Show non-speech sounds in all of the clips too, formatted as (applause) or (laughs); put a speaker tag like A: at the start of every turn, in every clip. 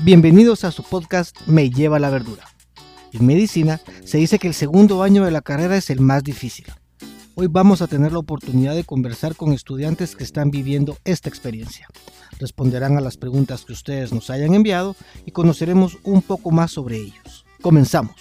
A: Bienvenidos a su podcast Me lleva la verdura. En medicina se dice que el segundo año de la carrera es el más difícil. Hoy vamos a tener la oportunidad de conversar con estudiantes que están viviendo esta experiencia. Responderán a las preguntas que ustedes nos hayan enviado y conoceremos un poco más sobre ellos. Comenzamos.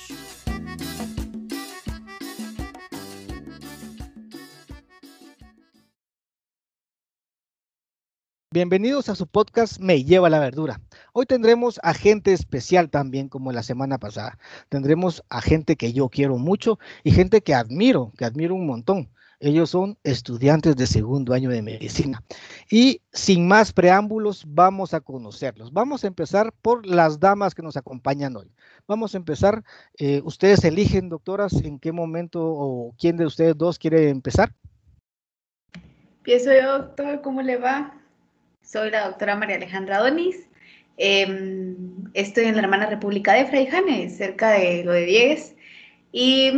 A: Bienvenidos a su podcast Me lleva la verdura. Hoy tendremos a gente especial también como la semana pasada. Tendremos a gente que yo quiero mucho y gente que admiro, que admiro un montón. Ellos son estudiantes de segundo año de medicina. Y sin más preámbulos, vamos a conocerlos. Vamos a empezar por las damas que nos acompañan hoy. Vamos a empezar. Eh, ustedes eligen, doctoras, en qué momento o quién de ustedes dos quiere empezar.
B: Empiezo yo, doctor. ¿Cómo le va? Soy la doctora María Alejandra Donis. Em, estoy en la hermana República de Fraijanes, cerca de lo de Diegues. Y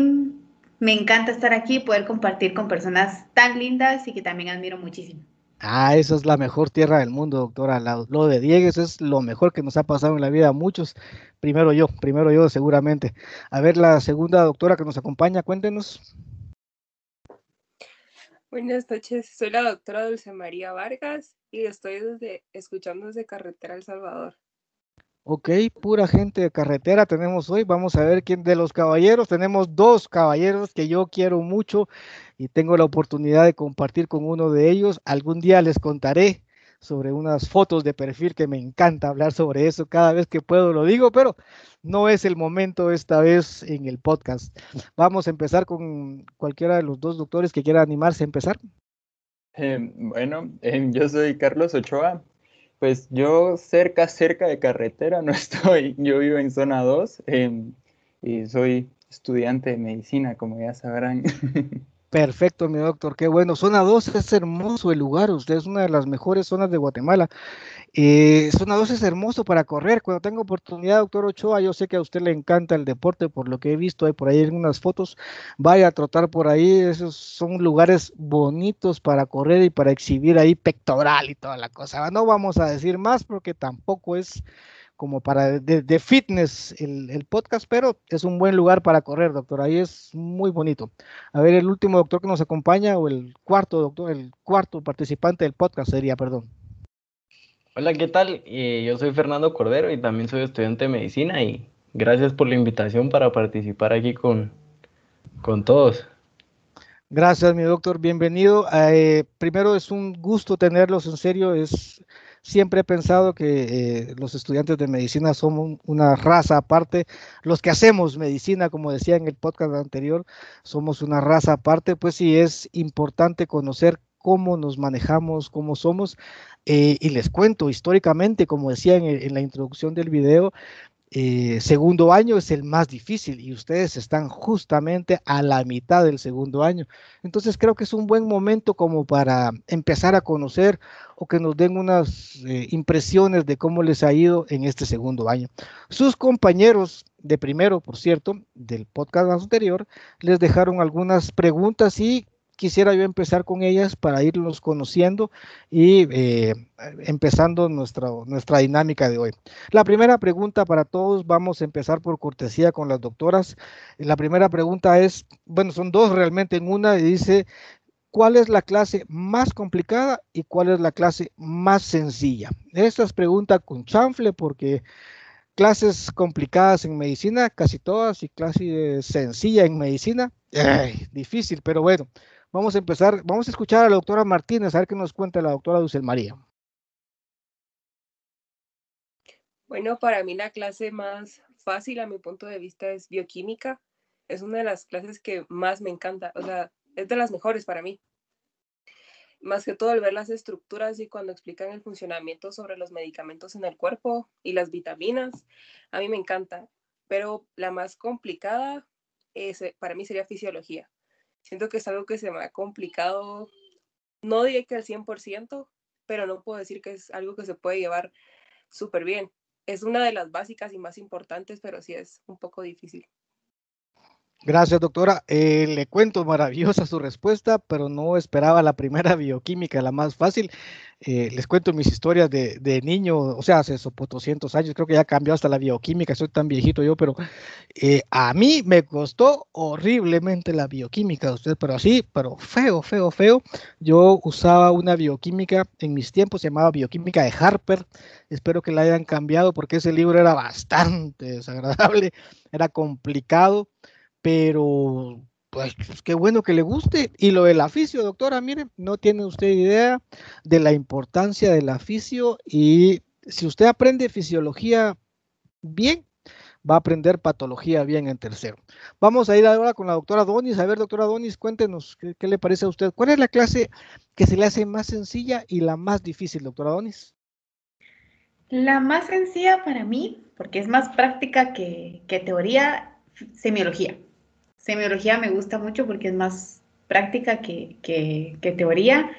B: me encanta estar aquí y poder compartir con personas tan lindas y que también admiro muchísimo.
A: Ah, esa es la mejor tierra del mundo, doctora. lo de Diegues es lo mejor que nos ha pasado en la vida a muchos. Primero yo, primero yo seguramente. A ver, la segunda doctora que nos acompaña, cuéntenos.
C: Buenas noches, soy la doctora Dulce María Vargas y estoy desde, escuchando desde Carretera El Salvador.
A: Ok, pura gente de carretera tenemos hoy. Vamos a ver quién de los caballeros. Tenemos dos caballeros que yo quiero mucho y tengo la oportunidad de compartir con uno de ellos. Algún día les contaré sobre unas fotos de perfil que me encanta hablar sobre eso. Cada vez que puedo lo digo, pero no es el momento esta vez en el podcast. Vamos a empezar con cualquiera de los dos doctores que quiera animarse a empezar.
D: Em, bueno, em, yo soy Carlos Ochoa. Pues yo cerca, cerca de carretera (laughs) no estoy. Yo vivo en zona 2 em, y soy estudiante de medicina, como ya sabrán. (laughs)
A: Perfecto, mi doctor, qué bueno. Zona 2 es hermoso el lugar, usted es una de las mejores zonas de Guatemala. Eh, zona 2 es hermoso para correr. Cuando tenga oportunidad, doctor Ochoa, yo sé que a usted le encanta el deporte, por lo que he visto hay por ahí algunas fotos. Vaya a trotar por ahí, esos son lugares bonitos para correr y para exhibir ahí pectoral y toda la cosa. No vamos a decir más porque tampoco es como para de, fitness el, podcast, pero es un buen lugar para correr, doctor. Ahí es muy bonito. A ver, el último doctor que nos acompaña, o el cuarto doctor, el cuarto participante del podcast sería, perdón.
E: Hola, ¿qué tal? Eh, yo soy Fernando Cordero y también soy estudiante de medicina y gracias por la invitación para participar aquí con, con todos.
A: Gracias, mi doctor. Bienvenido. Eh, primero es un gusto tenerlos en serio. Es Siempre he pensado que eh, los estudiantes de medicina somos una raza aparte. Los que hacemos medicina, como decía en el podcast anterior, somos una raza aparte. Pues sí, es importante conocer cómo nos manejamos, cómo somos. Eh, y les cuento históricamente, como decía en, la introducción del video, eh, segundo año es el más difícil y ustedes están justamente a la mitad del segundo año. Entonces creo que es un buen momento como para empezar a conocer o que nos den unas eh, impresiones de cómo les ha ido en este segundo año. Sus compañeros de primero, por cierto, del podcast anterior, les dejaron algunas preguntas y quisiera yo empezar con ellas para irlos conociendo y eh, empezando nuestra, nuestra dinámica de hoy. La primera pregunta para todos, vamos a empezar por cortesía con las doctoras. La primera pregunta es, bueno, son dos realmente en una, y dice, ¿cuál es la clase más complicada y cuál es la clase más sencilla? Esta es pregunta con chanfle porque clases complicadas en medicina, casi todas, y clase sencilla en medicina, difícil, pero bueno, Vamos a empezar, vamos a escuchar a la doctora Martínez, a ver qué nos cuenta la doctora Dulce María.
C: Bueno, para mí la clase más fácil a mi punto de vista es bioquímica. Es una de las clases que más me encanta, o sea, es de las mejores para mí. Más que todo al ver las estructuras y cuando explican el funcionamiento sobre los medicamentos en el cuerpo y las vitaminas, a mí me encanta. Pero la más complicada es, para mí sería fisiología. Siento que es algo que se me ha complicado, no diré que al 100%, pero no puedo decir que es algo que se puede llevar súper bien. Es una de las básicas y más importantes, pero sí es un poco difícil.
A: Gracias, doctora. Eh, le cuento maravillosa su respuesta, pero no esperaba la primera (laughs) bioquímica, la más fácil. Eh, les cuento mis historias de, de, niño, o sea, hace 200 años, creo que ya cambió hasta la bioquímica, soy tan viejito yo, pero eh, a mí me costó horriblemente la bioquímica, usted, pero así, pero feo, feo, feo. Yo usaba una bioquímica en mis tiempos, se llamaba Bioquímica de Harper, espero que la hayan cambiado porque ese libro era bastante desagradable, (laughs) era complicado, pero pues, qué bueno que le guste. Y lo del aficio, doctora, mire, no tiene usted idea de la importancia del aficio y si usted aprende fisiología bien, va a aprender patología bien en tercero. Vamos a ir ahora con la doctora Donis. A ver, doctora Donis, cuéntenos qué, qué le parece a usted. ¿Cuál es la clase que se le hace más sencilla y la más difícil, doctora Donis?
B: La más sencilla para mí, porque es más práctica que, que teoría, semiología. Semiología me gusta mucho porque es más práctica que, teoría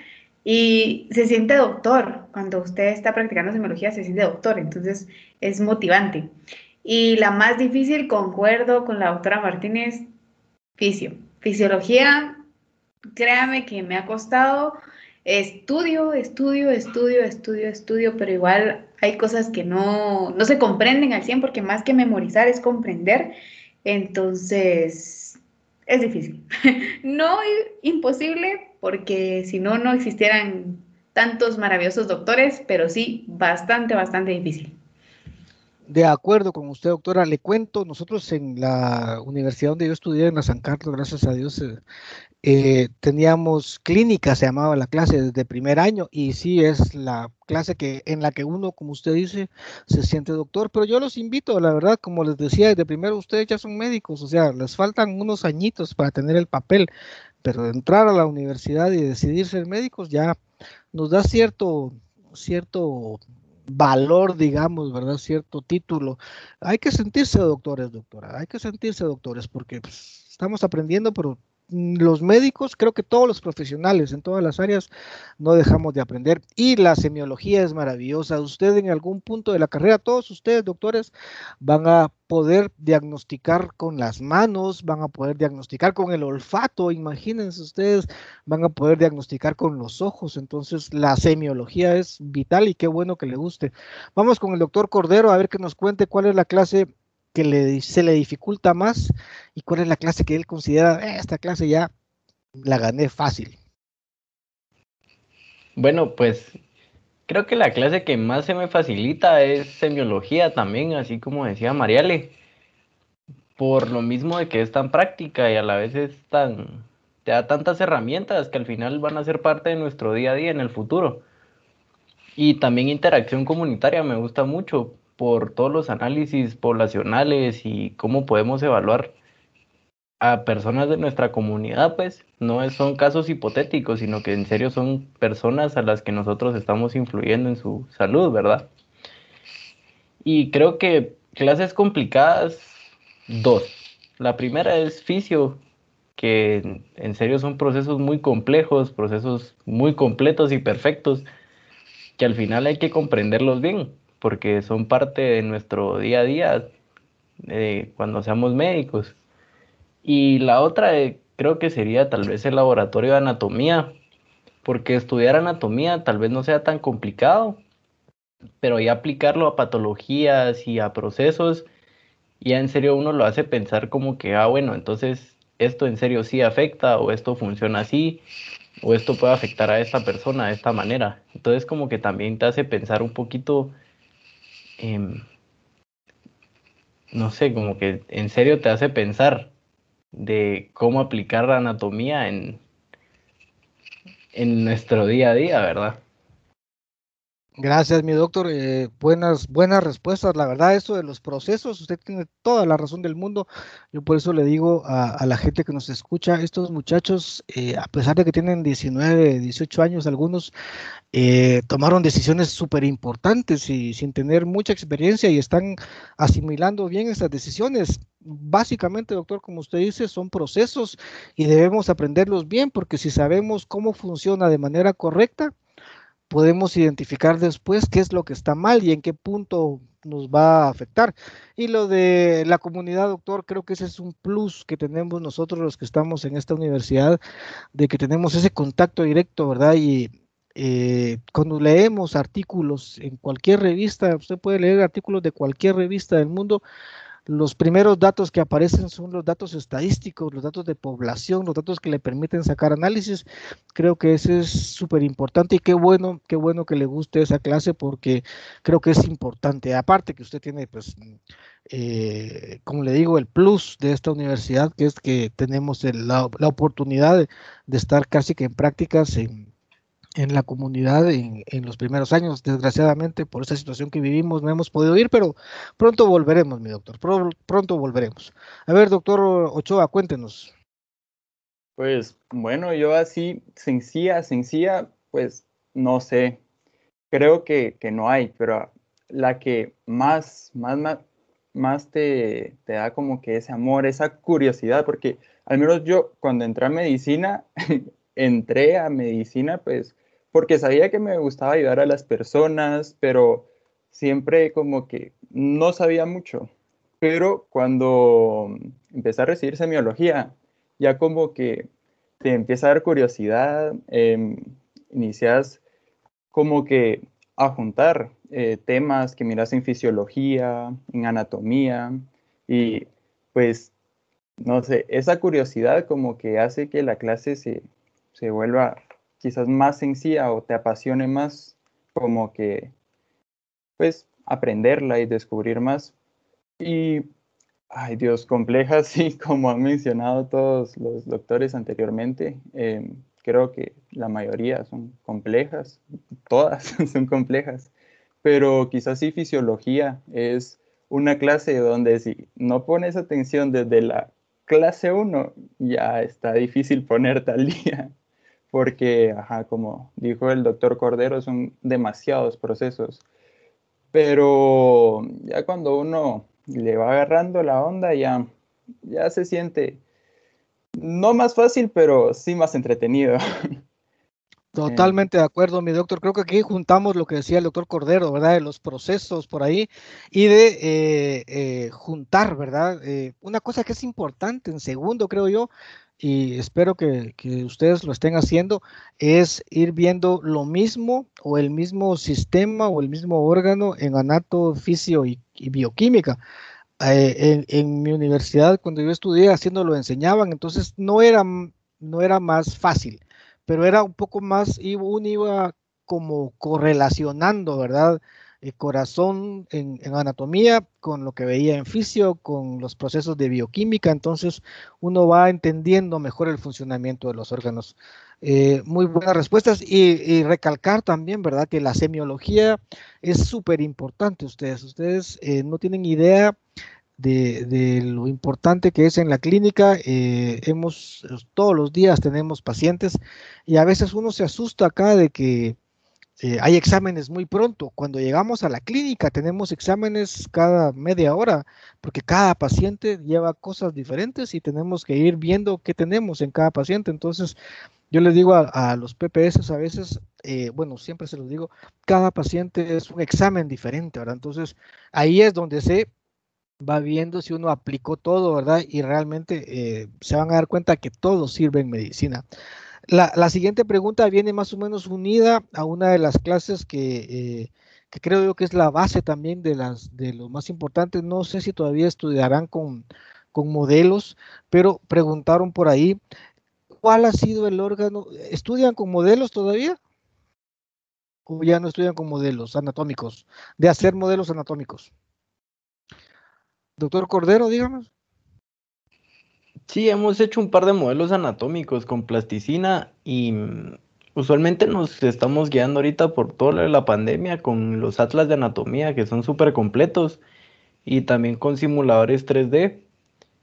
B: y se siente doctor. Cuando usted está practicando semiología se siente doctor, entonces es motivante. Y la más difícil, concuerdo con la doctora Martínez, fisio. Fisiología, créame que me ha costado estudio, estudio, estudio, estudio, estudio, pero igual hay cosas que no, no se comprenden al 100 porque más que memorizar es comprender. Entonces, es difícil. (laughs) no imposible, porque si no, no existieran tantos maravillosos doctores, pero sí bastante, bastante difícil.
A: De acuerdo con usted, doctora, le cuento, nosotros en la universidad donde yo estudié, en la San Carlos, gracias a Dios, eh, eh, teníamos clínica, se llamaba la clase desde primer año, y sí es la clase que en la que uno, como usted dice, se siente doctor. Pero yo los invito, la verdad, como les decía desde primero, ustedes ya son médicos, o sea, les faltan unos añitos para tener el papel, pero entrar a la universidad y decidir ser médicos ya nos da cierto, cierto valor, digamos, ¿verdad? Cierto título. Hay que sentirse doctores, doctora, hay que sentirse doctores porque pues, estamos aprendiendo, pero los médicos, creo que todos los profesionales en todas las áreas no dejamos de aprender y la semiología es maravillosa. Usted en algún punto de la carrera, todos ustedes doctores van a poder diagnosticar con las manos, van a poder diagnosticar con el olfato, imagínense ustedes, van a poder diagnosticar con los ojos. Entonces la semiología es vital y qué bueno que le guste. Vamos con el doctor Cordero a ver que nos cuente cuál es la clase que le, se le dificulta más y cuál es la clase que él considera, eh, esta clase ya la gané fácil.
E: Bueno, pues creo que la clase que más se me facilita es semiología también, así como decía Mariale, por lo mismo de que es tan práctica y a la vez es tan, te da tantas herramientas que al final van a ser parte de nuestro día a día en el futuro. Y también interacción comunitaria me gusta mucho, por todos los análisis poblacionales y cómo podemos evaluar a personas de nuestra comunidad, pues no son casos hipotéticos, sino que en serio son personas a las que nosotros estamos influyendo en su salud, ¿verdad? Y creo que clases complicadas, dos. La primera es fisio, que en serio son procesos muy complejos, procesos muy completos y perfectos, que al final hay que comprenderlos bien porque son parte de nuestro día a día eh, cuando seamos médicos. Y la otra eh, creo que sería tal vez el laboratorio de anatomía, porque estudiar anatomía tal vez no sea tan complicado, pero ya aplicarlo a patologías y a procesos, ya en serio uno lo hace pensar como que, ah, bueno, entonces esto en serio sí afecta o esto funciona así o esto puede afectar a esta persona de esta manera. Entonces como que también te hace pensar un poquito Em, no sé, como que en serio te hace pensar de cómo aplicar la anatomía en, en nuestro día a día, ¿verdad?
A: Gracias, mi doctor. Eh, buenas, buenas respuestas. La verdad, eso de los procesos, usted tiene toda la razón del mundo. Yo por eso le digo a, la gente que nos escucha, estos muchachos, eh, a pesar de que tienen 19, 18 años, algunos eh, tomaron decisiones súper importantes y sin tener mucha experiencia y están asimilando bien estas decisiones. Básicamente, doctor, como usted dice, son procesos y debemos aprenderlos bien porque si sabemos cómo funciona de manera correcta, podemos identificar después qué es lo que está mal y en qué punto nos va a afectar. Y lo de la comunidad, doctor, creo que ese es un plus que tenemos nosotros los que estamos en esta universidad, de que tenemos ese contacto directo, ¿verdad? Y eh, cuando leemos artículos en cualquier revista, usted puede leer artículos de cualquier revista del mundo, los primeros datos que aparecen son los datos estadísticos, los datos de población, los datos que le permiten sacar análisis. Creo que ese es súper importante y qué bueno, qué bueno que le guste esa clase porque creo que es importante. Aparte que usted tiene, pues, eh, como le digo, el plus de esta universidad, que es que tenemos la, la, oportunidad de, de, estar casi que en prácticas en, en la comunidad en, en, los primeros años. Desgraciadamente, por esta situación que vivimos, no hemos podido ir, pero pronto volveremos, mi doctor. pronto volveremos. A ver, doctor Ochoa, cuéntenos.
D: Pues bueno, yo así, sencilla, sencilla, pues no sé. Creo que, que no hay, pero la que más, más, más, más te, te da como que ese amor, esa curiosidad, porque al menos yo cuando entré a medicina, (laughs) entré a medicina pues porque sabía que me gustaba ayudar a las personas, pero siempre como que no sabía mucho. Pero cuando empecé a recibir semiología, ya como que te empieza a dar curiosidad, eh, inicias como que a juntar eh, temas que miras en fisiología, en anatomía, y pues, no sé, esa curiosidad como que hace que la clase se, se vuelva quizás más sencilla o te apasione más, como que, pues, aprenderla y descubrir más. Y, ay Dios, complejas, (laughs) sí, como han mencionado todos los doctores anteriormente, em, creo que la mayoría son complejas, todas (laughs) son complejas, pero quizás sí fisiología es una clase donde si no pones atención desde la clase 1, ya está difícil ponerte al (laughs) día porque, ajá, como dijo el doctor Cordero, son demasiados procesos. Pero ya cuando uno le va agarrando la onda, ya, ya se siente no más fácil, pero sí más entretenido. (laughs)
A: Totalmente de acuerdo, mi doctor. Creo que aquí juntamos lo que decía el doctor Cordero, ¿verdad? De los procesos por ahí y de eh, eh, juntar, ¿verdad? Eh, una cosa que es importante, en segundo, creo yo, y espero que, ustedes lo estén haciendo, es ir viendo lo mismo o el mismo sistema o el mismo órgano en anato, fisio y, bioquímica. Eh, en, mi universidad, cuando yo estudié, haciendo lo enseñaban, entonces no era, no era más fácil, pero era un poco más, uno iba como correlacionando, ¿verdad? Corazón en, anatomía, con lo que veía en fisio, con los procesos de bioquímica, entonces uno va entendiendo mejor el funcionamiento de los órganos. Eh, muy buenas respuestas y, recalcar también, ¿verdad? Que la semiología es súper importante. Ustedes, ustedes eh, no tienen idea de, lo importante que es en la clínica. Eh, hemos, todos los días tenemos pacientes y a veces uno se asusta acá de que eh, hay exámenes muy pronto. Cuando llegamos a la clínica tenemos exámenes cada media hora, porque cada paciente lleva cosas diferentes y tenemos que ir viendo qué tenemos en cada paciente. Entonces, yo les digo a, los PPS a veces, eh, bueno, siempre se los digo, cada paciente es un examen diferente, ¿verdad? Entonces, ahí es donde se va viendo si uno aplicó todo, ¿verdad? Y realmente eh, se van a dar cuenta que todo sirve en medicina. La, siguiente pregunta viene más o menos unida a una de las clases que, eh, creo yo que es la base también de, las, de lo más importante. No sé si todavía estudiarán con, con modelos, pero preguntaron por ahí, ¿cuál ha sido el órgano? ¿Estudian con modelos todavía? ¿O ya no estudian con modelos anatómicos? De hacer modelos anatómicos. Doctor Cordero, díganos.
E: Sí, hemos hecho un par de modelos anatómicos con plasticina y mm, usualmente nos estamos guiando ahorita por toda la pandemia con los atlas de anatomía que son súper completos y también con simuladores 3D.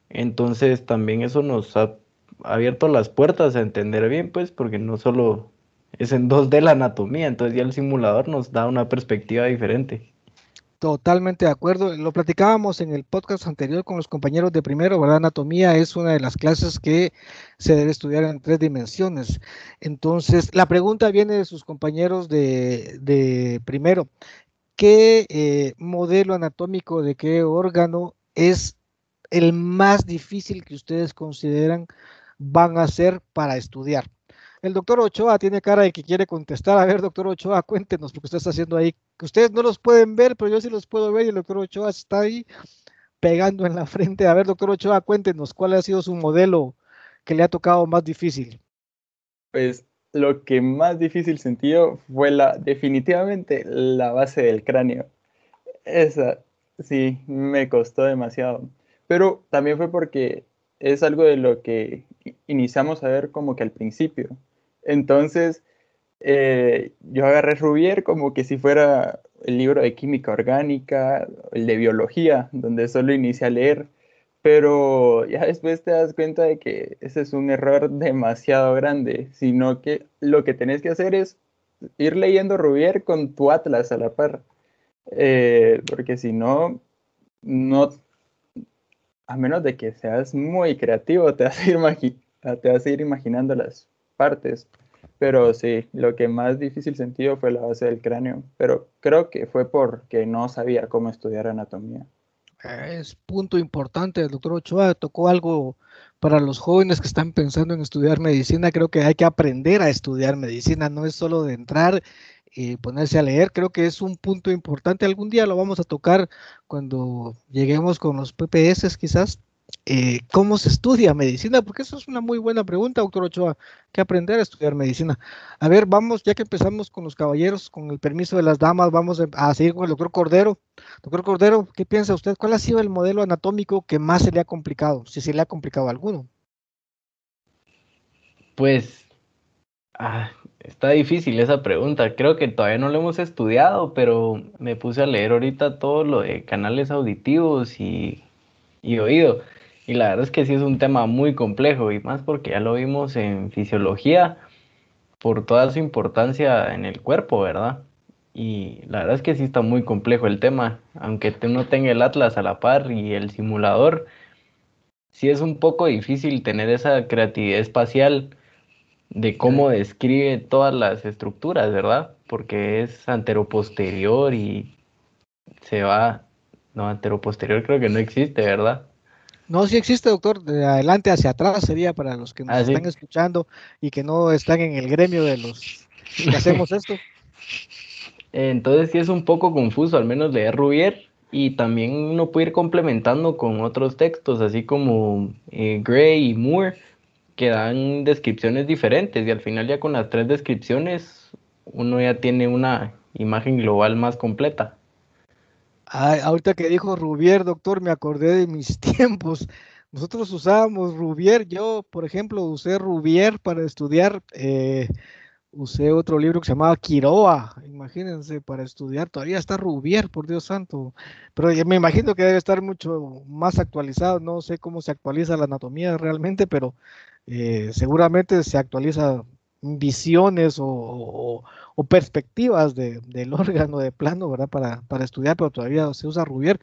E: Entonces también eso nos ha abierto las puertas a entender bien, pues, porque no solo es en 2D la anatomía, entonces ya el simulador nos da una perspectiva diferente.
A: Totalmente de acuerdo. Lo platicábamos en el podcast anterior con los compañeros de primero, ¿verdad? Anatomía es una de las clases que se debe estudiar en tres dimensiones. Entonces, la pregunta viene de sus compañeros de, primero. ¿qué eh, modelo anatómico de qué órgano es el más difícil que ustedes consideran van a ser para estudiar? El doctor Ochoa tiene cara de que quiere contestar. A ver, doctor Ochoa, cuéntenos, porque usted está haciendo ahí, que ustedes no los pueden ver, pero yo sí los puedo ver y el doctor Ochoa está ahí pegando en la frente. A ver, doctor Ochoa, cuéntenos, ¿cuál ha sido su modelo que le ha tocado más difícil?
D: Pues lo que más difícil sentió fue la, definitivamente la base del cráneo. Esa sí, me costó demasiado. Pero también fue porque es algo de lo que iniciamos a ver como que al principio. Entonces, eh, yo agarré Rubier como que si fuera el libro de química orgánica, el de biología, donde solo inicié a leer, pero ya después te das cuenta de que ese es un error demasiado grande, sino que lo que tenés que hacer es ir leyendo Rubier con tu atlas a la par, eh, porque si no, no, a menos de que seas muy creativo, te vas a ir, te vas a ir imaginando partes. Pero sí, lo que más difícil sentido fue la base del cráneo, pero creo que fue porque no sabía cómo estudiar anatomía.
A: Es punto importante, el doctor Ochoa tocó algo para los jóvenes que están pensando en estudiar medicina. Creo que hay que aprender a estudiar medicina, no es solo de entrar y ponerse a leer. Creo que es un punto importante. Algún día lo vamos a tocar cuando lleguemos con los PPS quizás eh, ¿cómo se estudia medicina? Porque eso es una muy buena pregunta, doctor Ochoa, que aprender a estudiar medicina. A ver, vamos, ya que empezamos con los caballeros, con el permiso de las damas, vamos a seguir con el doctor Cordero. Doctor Cordero, ¿qué piensa usted? ¿Cuál ha sido el modelo anatómico que más se le ha complicado? Si se le ha complicado alguno.
E: Pues, ah, está difícil esa pregunta. Creo que todavía no lo hemos estudiado, pero me puse a leer ahorita todo lo de canales auditivos y, y oído. Y la verdad es que sí es un tema muy complejo y más porque ya lo vimos en fisiología por toda su importancia en el cuerpo, ¿verdad? Y la verdad es que sí está muy complejo el tema, aunque uno tenga el atlas a la par y el simulador, sí es un poco difícil tener esa creatividad espacial de cómo describe todas las estructuras, ¿verdad? Porque es anteroposterior y se va, no, anteroposterior creo que no existe, ¿verdad?
A: No, sí existe, doctor. De adelante hacia atrás sería para los que nos ah, están escuchando y que no están en el gremio de los que hacemos esto. (laughs)
E: Entonces sí es un poco confuso, al menos leer Rubier, y también uno puede ir complementando con otros textos, así como eh, Gray y Moore, que dan descripciones diferentes, y al final ya con las tres descripciones uno ya tiene una imagen global más completa
A: ahorita que dijo Rubier, doctor, me acordé de mis (laughs) tiempos. Nosotros usábamos Rubier, yo, por ejemplo, usé Rubier para estudiar, eh, usé otro libro que se llamaba Quiroa, imagínense, para estudiar, todavía está Rubier, por Dios santo, pero me imagino que debe estar mucho más actualizado, no sé cómo se actualiza la anatomía realmente, pero eh, seguramente se actualiza visiones o, perspectivas del (laughs) órgano de plano, ¿verdad? Para, para, estudiar, pero todavía se usa Rubier.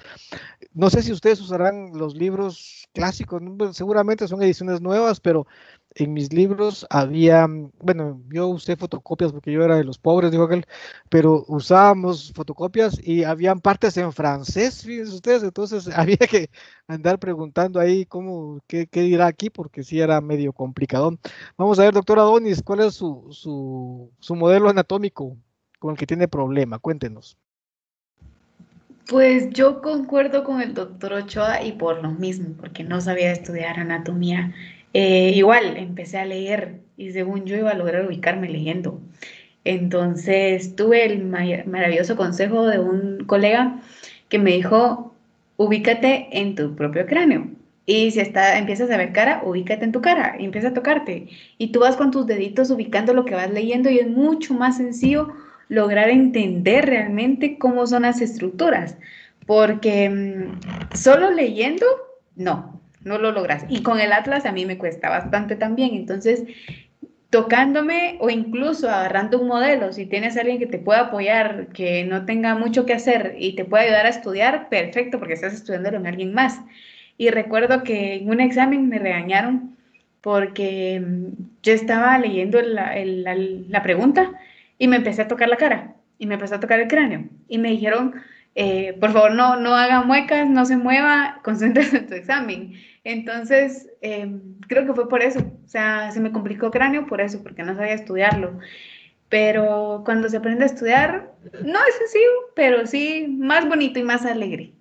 A: No sé si ustedes usarán los libros clásicos, seguramente son ediciones nuevas, pero en mis libros había, bueno, yo usé fotocopias porque yo era de los pobres, dijo aquel, pero usábamos fotocopias y habían partes en francés, fíjense ustedes, entonces (laughs) había que andar preguntando ahí cómo, qué, qué dirá aquí, porque sí era medio complicado. Vamos a ver, doctora Donis, ¿cuál es su, su, su modelo anatómico con el que tiene problema? Cuéntenos.
B: Pues yo concuerdo con el doctor Ochoa y por lo mismo, porque no sabía estudiar anatomía eh, igual, empecé a leer y según yo iba a lograr ubicarme leyendo. Entonces tuve el maravilloso consejo de un colega que me dijo, ubícate en tu propio cráneo. Y si está, empiezas a ver cara, ubícate en tu cara y empieza a tocarte. Y tú vas con tus deditos ubicando lo que vas leyendo y es mucho más sencillo lograr entender realmente cómo son las estructuras. Porque mm, solo leyendo, no, no lo logras. Y con el Atlas a mí me cuesta bastante también. Entonces, tocándome o incluso agarrando un modelo, si tienes alguien que te pueda apoyar, que no tenga mucho que hacer y te pueda ayudar a estudiar, perfecto, porque estás estudiando con alguien más. Y recuerdo que en un examen me regañaron porque mm, yo estaba leyendo la, la pregunta y me empecé a tocar la cara y me empezó a tocar el cráneo. Y me dijeron, eh, por favor, no, no haga muecas, no se mueva, concéntrese en tu examen. Entonces, em, creo que fue por eso. O sea, se me complicó cráneo por eso, porque no sabía estudiarlo. Pero cuando se aprende a estudiar, no es sencillo, pero sí más bonito y más alegre.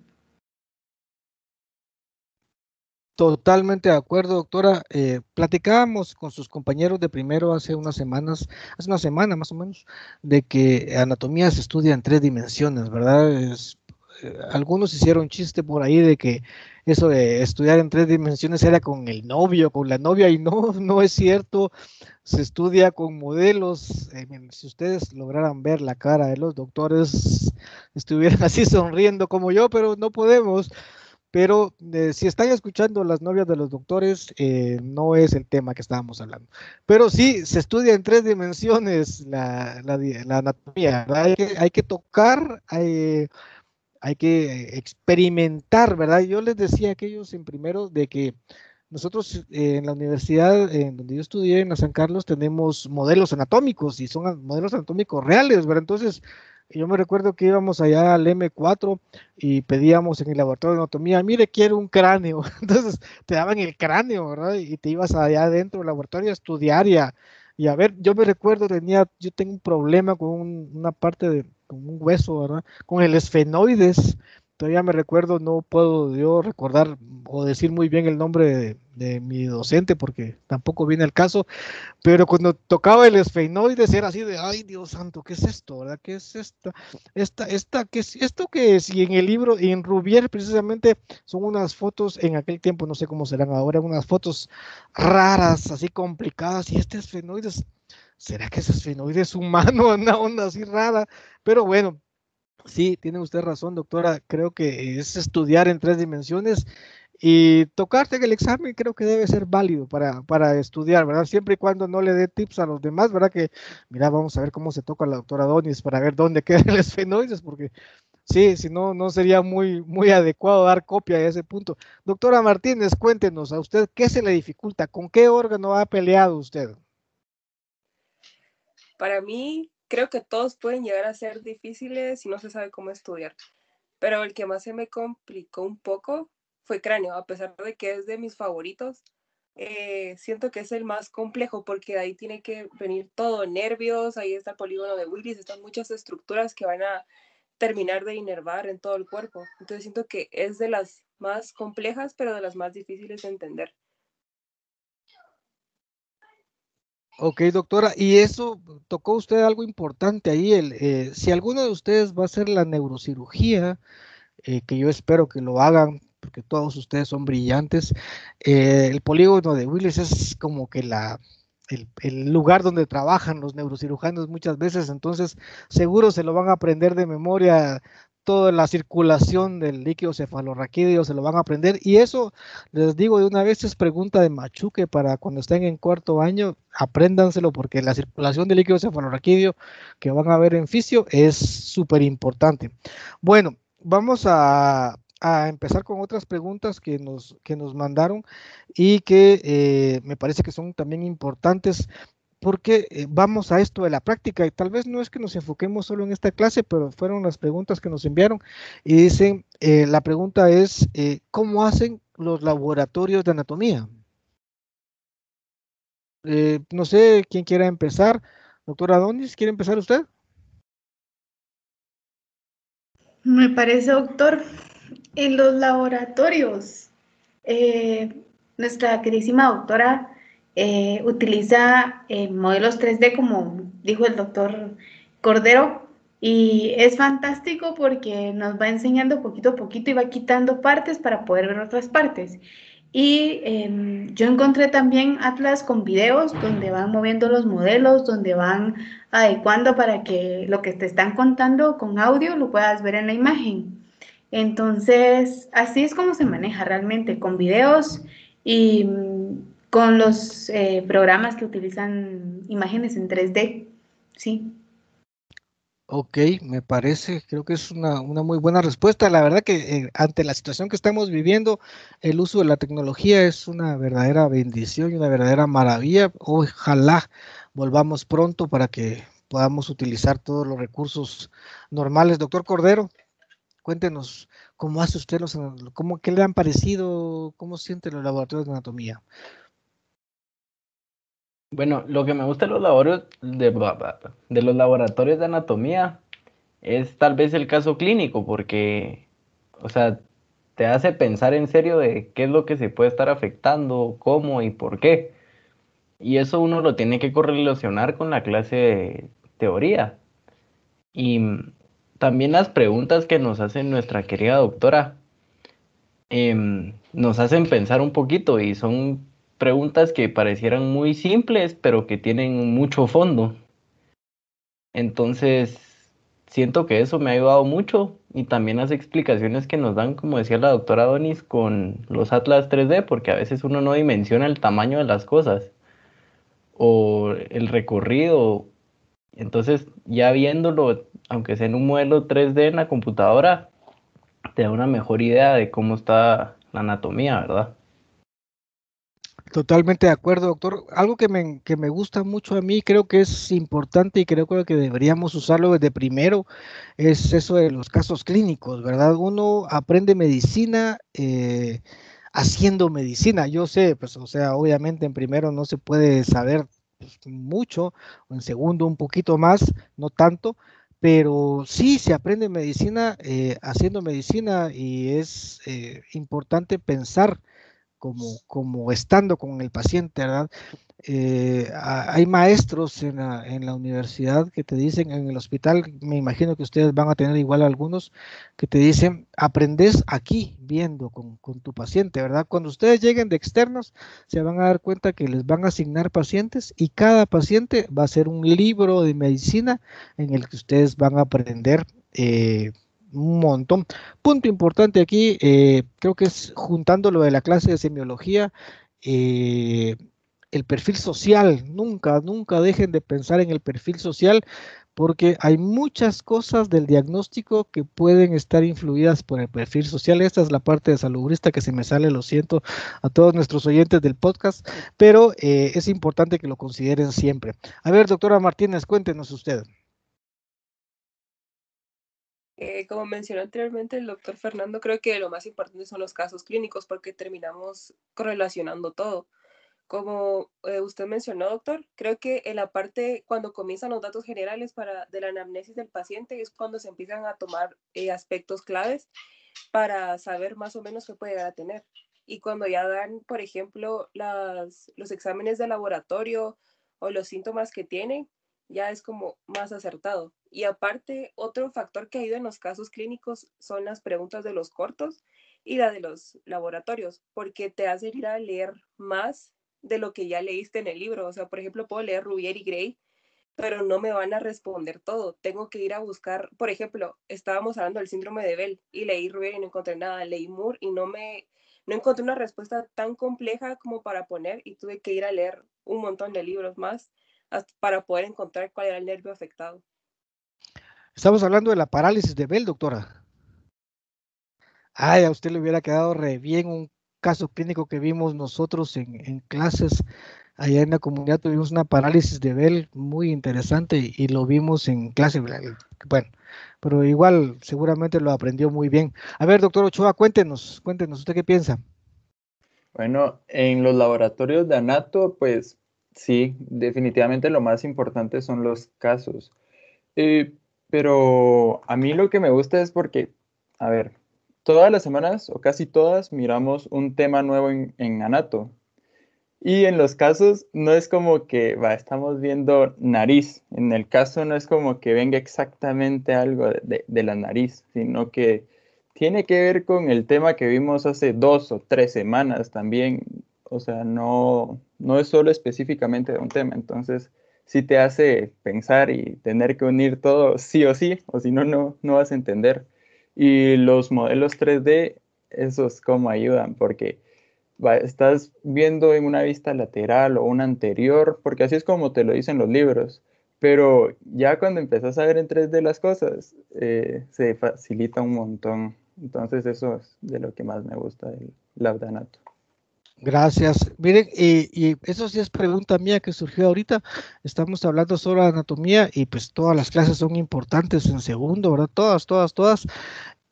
A: Totalmente de acuerdo, doctora. Eh, platicábamos con sus compañeros de primero hace unas semanas, hace una semana más o menos, de que anatomía se estudia en tres dimensiones, ¿verdad? Eh, algunos hicieron chiste por ahí de que eso de estudiar en tres dimensiones era con el novio, con la novia, y no, (laughs) no es cierto. Se estudia con modelos. Eh, si ustedes lograran ver la cara de los doctores, estuvieran (laughs) así sonriendo como yo, pero no podemos. Pero eh, si están escuchando las novias de los doctores, eh, no es el tema que estábamos hablando. Pero sí, se estudia en tres dimensiones la, anatomía. Hay que, hay que, tocar, hay, hay, que experimentar, ¿verdad? Yo les decía a aquellos en primero de que nosotros eh, en la universidad en donde yo estudié, en San Carlos, tenemos modelos anatómicos y son modelos anatómicos reales, ¿verdad? Entonces, yo me recuerdo que íbamos allá al M4 y pedíamos en el laboratorio de anatomía, mire, quiero un cráneo. (laughs) Entonces te daban el cráneo, ¿verdad? Y te ibas allá adentro del laboratorio a estudiar y a, y a ver, yo me recuerdo, tenía, yo tengo un problema con una parte de, con un hueso, ¿verdad? Con el esfenoides todavía me recuerdo, no puedo yo recordar o decir muy bien el nombre de, mi docente porque tampoco viene el caso, pero cuando tocaba el esfenoides era así de, ay Dios santo, ¿qué es esto? ¿Verdad? ¿Qué es esta? Esta, esta, ¿qué es esto que es? Y en el libro, en Rubier precisamente son unas fotos, en aquel tiempo no sé cómo serán ahora, unas fotos raras, así complicadas, y este esfenoides, ¿será que ese esfenoides es humano? (laughs) Una onda así rara, pero bueno, Sí, tiene usted razón, doctora. Creo que es estudiar en tres dimensiones y tocarte en el examen creo que debe ser válido para, para estudiar, ¿verdad? Siempre y cuando no le dé tips a los demás, ¿verdad? Que, mira, vamos a ver cómo se toca la doctora Donis para ver dónde (laughs) quedan los esfenoides, porque sí, si no, no sería muy, muy adecuado dar copia a ese punto. Doctora Martínez, cuéntenos a usted qué se le dificulta, con qué órgano ha peleado usted.
C: Para mí, creo que todos pueden llegar a ser difíciles si no se sabe cómo estudiar. Pero el que más se me complicó un poco fue cráneo, a pesar de que es de mis favoritos. Eh, siento que es el más complejo porque ahí tiene que venir todo, nervios, ahí está el polígono de Willis, están muchas estructuras que van a terminar de inervar en todo el cuerpo. Entonces siento que es de las más complejas, pero de las más difíciles de entender.
A: Ok, doctora, y eso tocó usted algo importante ahí. El, eh, si alguno de ustedes va a hacer la neurocirugía, eh, que yo espero que lo hagan, porque todos ustedes son brillantes, eh, el polígono de Willis es como que la, el, el, lugar donde trabajan los neurocirujanos muchas veces, entonces seguro se lo van a aprender de memoria toda la circulación del líquido cefalorraquídeo se lo van a aprender. Y eso les digo de una vez es pregunta de machuque para cuando estén en cuarto año apréndanselo porque la circulación del líquido cefalorraquídeo que van a ver en fisio es súper importante bueno vamos a, a, empezar con otras preguntas que nos, que nos mandaron y que eh, me parece que son también importantes porque eh, vamos a esto de la práctica y tal vez no es que nos enfoquemos solo en esta clase, pero fueron las preguntas que nos enviaron y dicen, eh, la pregunta es, eh, ¿cómo hacen los laboratorios de anatomía? no sé quién quiera empezar. Doctora Donis, ¿quiere empezar usted?
B: Me parece, doctor, en los laboratorios, nuestra queridísima doctora eh, utiliza eh, modelos 3D, como dijo el doctor Cordero, y es fantástico porque nos va enseñando poquito a poquito y va quitando partes para poder ver otras partes. Y em, yo encontré también atlas con videos donde van moviendo los modelos, donde van adecuando para que lo que te están contando con audio lo puedas ver en la imagen. Entonces, así es como se maneja realmente, con videos y con los eh, programas que utilizan imágenes en 3D, sí.
A: Ok, me parece, creo que es una, muy buena respuesta. La verdad que eh, ante la situación que estamos viviendo, el uso de la tecnología es una verdadera bendición y una verdadera maravilla. Ojalá volvamos pronto para que podamos utilizar todos los recursos normales. Doctor Cordero, cuéntenos cómo hace usted los, cómo, qué le han parecido, cómo siente los laboratorios de anatomía.
E: Bueno, lo que me gusta de los laboratorios de, los laboratorios de anatomía es tal vez el caso clínico, porque, o sea, te hace pensar en serio de qué es lo que se puede estar afectando, cómo y por qué. Y eso uno lo tiene que correlacionar con la clase de teoría. Y también las preguntas que nos hace nuestra querida doctora em, nos hacen pensar un poquito y son preguntas que parecieran muy simples, pero que tienen mucho fondo. Entonces, siento que eso me ha ayudado mucho y también las explicaciones que nos dan, como decía la doctora Donis, con los Atlas 3D, porque a veces uno no dimensiona el tamaño de las cosas o el recorrido. Entonces, ya viéndolo, aunque sea en un modelo 3D en la computadora, te da una mejor idea de cómo está la anatomía, ¿verdad?
A: Totalmente de acuerdo, doctor. Algo que me, que me gusta mucho a mí, creo que es importante y creo que deberíamos usarlo desde primero, es eso de los casos clínicos, ¿verdad? Uno aprende medicina eh, haciendo medicina. Yo sé, pues, o sea, obviamente en primero no se puede saber pues, mucho, en segundo un poquito más, no tanto, pero sí se aprende medicina eh, haciendo medicina y es eh, importante pensar como, como estando con el paciente, ¿verdad? Eh, hay maestros en la, en la, universidad que te dicen, en el hospital, me imagino que ustedes van a tener igual algunos, que te dicen, aprendes aquí, viendo con, con, tu paciente, ¿verdad? Cuando ustedes lleguen de externos, se van a dar cuenta que les van a asignar pacientes y cada paciente va a ser un libro de medicina en el que ustedes van a aprender. Eh, un montón. Punto importante aquí, eh, creo que es juntando lo de la clase de semiología, eh, el perfil social. Nunca, nunca dejen de pensar en el perfil social porque hay muchas cosas del diagnóstico que pueden estar influidas por el perfil social. Esta es la parte de salubrista que se me sale, lo siento a todos nuestros oyentes del podcast, pero eh, es importante que lo consideren siempre. A ver, doctora Martínez, cuéntenos usted.
C: Eh, como mencionó anteriormente el doctor Fernando, creo que lo más importante son los casos clínicos porque terminamos correlacionando todo. Como eh, usted mencionó, doctor, creo que en la parte cuando comienzan los datos generales para, de la anamnesis del paciente es cuando se empiezan a tomar eh, aspectos claves para saber más o menos qué puede llegar a tener. Y cuando ya dan, por ejemplo, las, los exámenes de laboratorio o los síntomas que tienen, ya es como más acertado. Y aparte, otro factor que ha ido en los casos clínicos son las preguntas de los cortos y la de los laboratorios, porque te hace ir a leer más de lo que ya leíste en el libro. O sea, por ejemplo, puedo leer Rubier y Gray, pero no me van a responder todo. Tengo que ir a buscar, por ejemplo, estábamos hablando del síndrome de Bell y leí Rubier y no encontré nada, leí Moore y no me no encontré una respuesta tan compleja como para poner y tuve que ir a leer un montón de libros más para poder encontrar cuál era el nervio afectado.
A: Estamos hablando de la parálisis de Bell, doctora. Ay, a usted le hubiera quedado re bien un caso clínico que vimos nosotros en, clases allá en la comunidad. Tuvimos una parálisis de Bell muy interesante y, lo vimos en clase. Bueno, pero igual seguramente lo aprendió muy bien. A ver, doctor Ochoa, cuéntenos, cuéntenos, ¿usted qué piensa?
D: Bueno, en los laboratorios de Anato, pues sí, definitivamente lo más importante son los casos. Eh, pero a mí lo que me gusta es porque, a ver, todas las semanas o casi todas miramos un tema nuevo en, Anato. Y en los casos no es como que va, estamos viendo nariz. En el caso no es como que venga exactamente algo de, de, la nariz, sino que tiene que ver con el tema que vimos hace dos o tres semanas también. O sea, no, no es solo específicamente de un tema. Entonces, sí te hace pensar y tener que unir todo sí o sí, o si no, no, no vas a entender. Y los modelos 3D, esos como ayudan, porque estás viendo en una vista lateral o una anterior, porque así es como te lo dicen los libros. Pero ya cuando empezás a ver en 3D las cosas, eh, se facilita un montón. Entonces eso es de lo que más me gusta del Labdanato.
A: Gracias. Miren, y, eso sí es pregunta mía que surgió ahorita. Estamos hablando sobre anatomía y pues todas las clases son importantes en segundo, ¿verdad? Todas, todas, todas.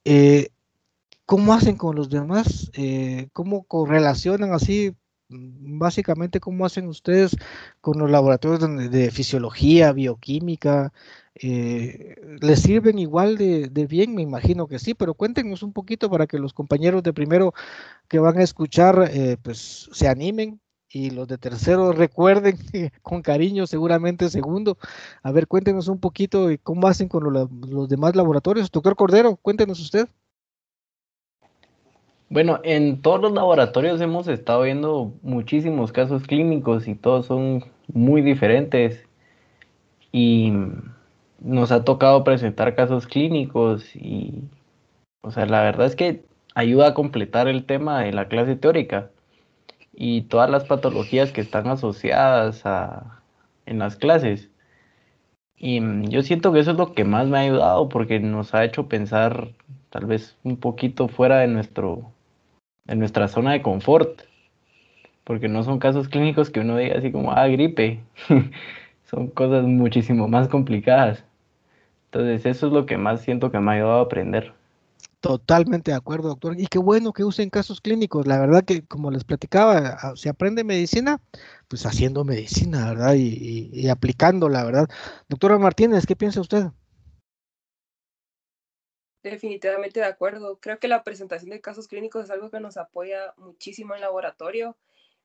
A: Eh, ¿Cómo hacen con los demás? Eh, ¿Cómo correlacionan así? Básicamente, ¿cómo hacen ustedes con los laboratorios de, fisiología, bioquímica? Eh, ¿Les sirven igual de, bien? Me imagino que sí, pero cuéntenos un poquito para que los compañeros de primero que van a escuchar, eh, pues se animen y los de tercero recuerden (laughs) con cariño seguramente segundo. A ver, cuéntenos un poquito cómo hacen con los demás laboratorios. Doctor Cordero, cuéntenos usted.
E: Bueno, en todos los laboratorios hemos estado viendo muchísimos casos clínicos y todos son muy diferentes. Y nos ha tocado presentar casos clínicos y, o sea, la verdad es que ayuda a completar el tema de la clase teórica y todas las patologías que están asociadas a, en las clases. Y yo siento que eso es lo que más me ha ayudado porque nos ha hecho pensar tal vez un poquito fuera de nuestro en nuestra zona de confort, porque no son casos clínicos que uno diga así como, ah, gripe, (laughs) son cosas muchísimo más complicadas. Entonces eso es lo que más siento que me ha ayudado a aprender.
A: Totalmente de acuerdo, doctor. Y qué bueno que usen casos clínicos. La verdad que, como les platicaba, se aprende medicina, pues haciendo medicina, ¿verdad? Y, y, y aplicándola, ¿verdad? Doctora Martínez, ¿qué piensa usted?
C: Definitivamente de acuerdo. Creo que la presentación de casos clínicos es algo que nos apoya muchísimo en laboratorio.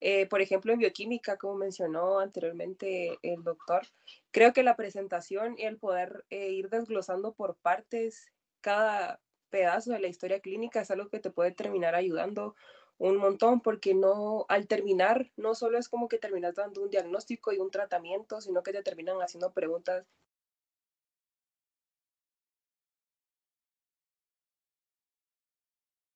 C: Eh, por ejemplo, en bioquímica, como mencionó anteriormente el doctor, creo que la presentación y el poder eh, ir desglosando por partes cada pedazo de la historia clínica es algo que te puede terminar ayudando un montón, porque no, al terminar, no solo es como que terminas dando un diagnóstico y un tratamiento, sino que te terminan haciendo preguntas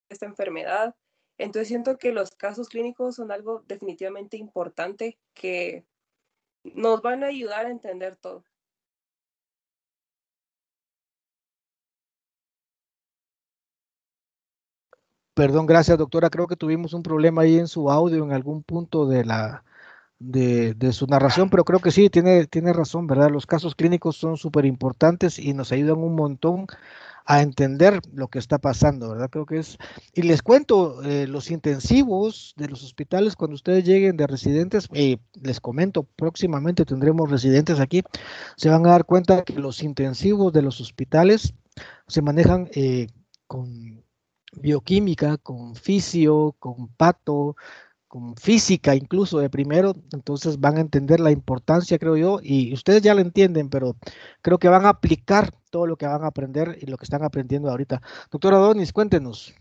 C: esta enfermedad. Entonces siento que los casos clínicos son algo definitivamente importante que nos van a ayudar a entender todo.
A: Perdón, gracias doctora. Creo que tuvimos un problema ahí en su audio en algún punto de la de, su narración, pero creo que sí, tiene, tiene razón, ¿verdad? Los casos clínicos son súper importantes y nos ayudan un montón a entender lo que está pasando, ¿verdad? Creo que es, y les cuento, eh, los intensivos de los hospitales, cuando ustedes lleguen de residentes, les comento, próximamente tendremos residentes aquí, se van a dar cuenta que los intensivos de los hospitales se manejan eh, con bioquímica, con fisio, con pato, con física incluso de primero, entonces van a entender la importancia, creo yo, y ustedes ya lo entienden, pero creo que van a aplicar todo lo que van a aprender y lo que están aprendiendo ahorita. Doctora Donis, cuéntenos.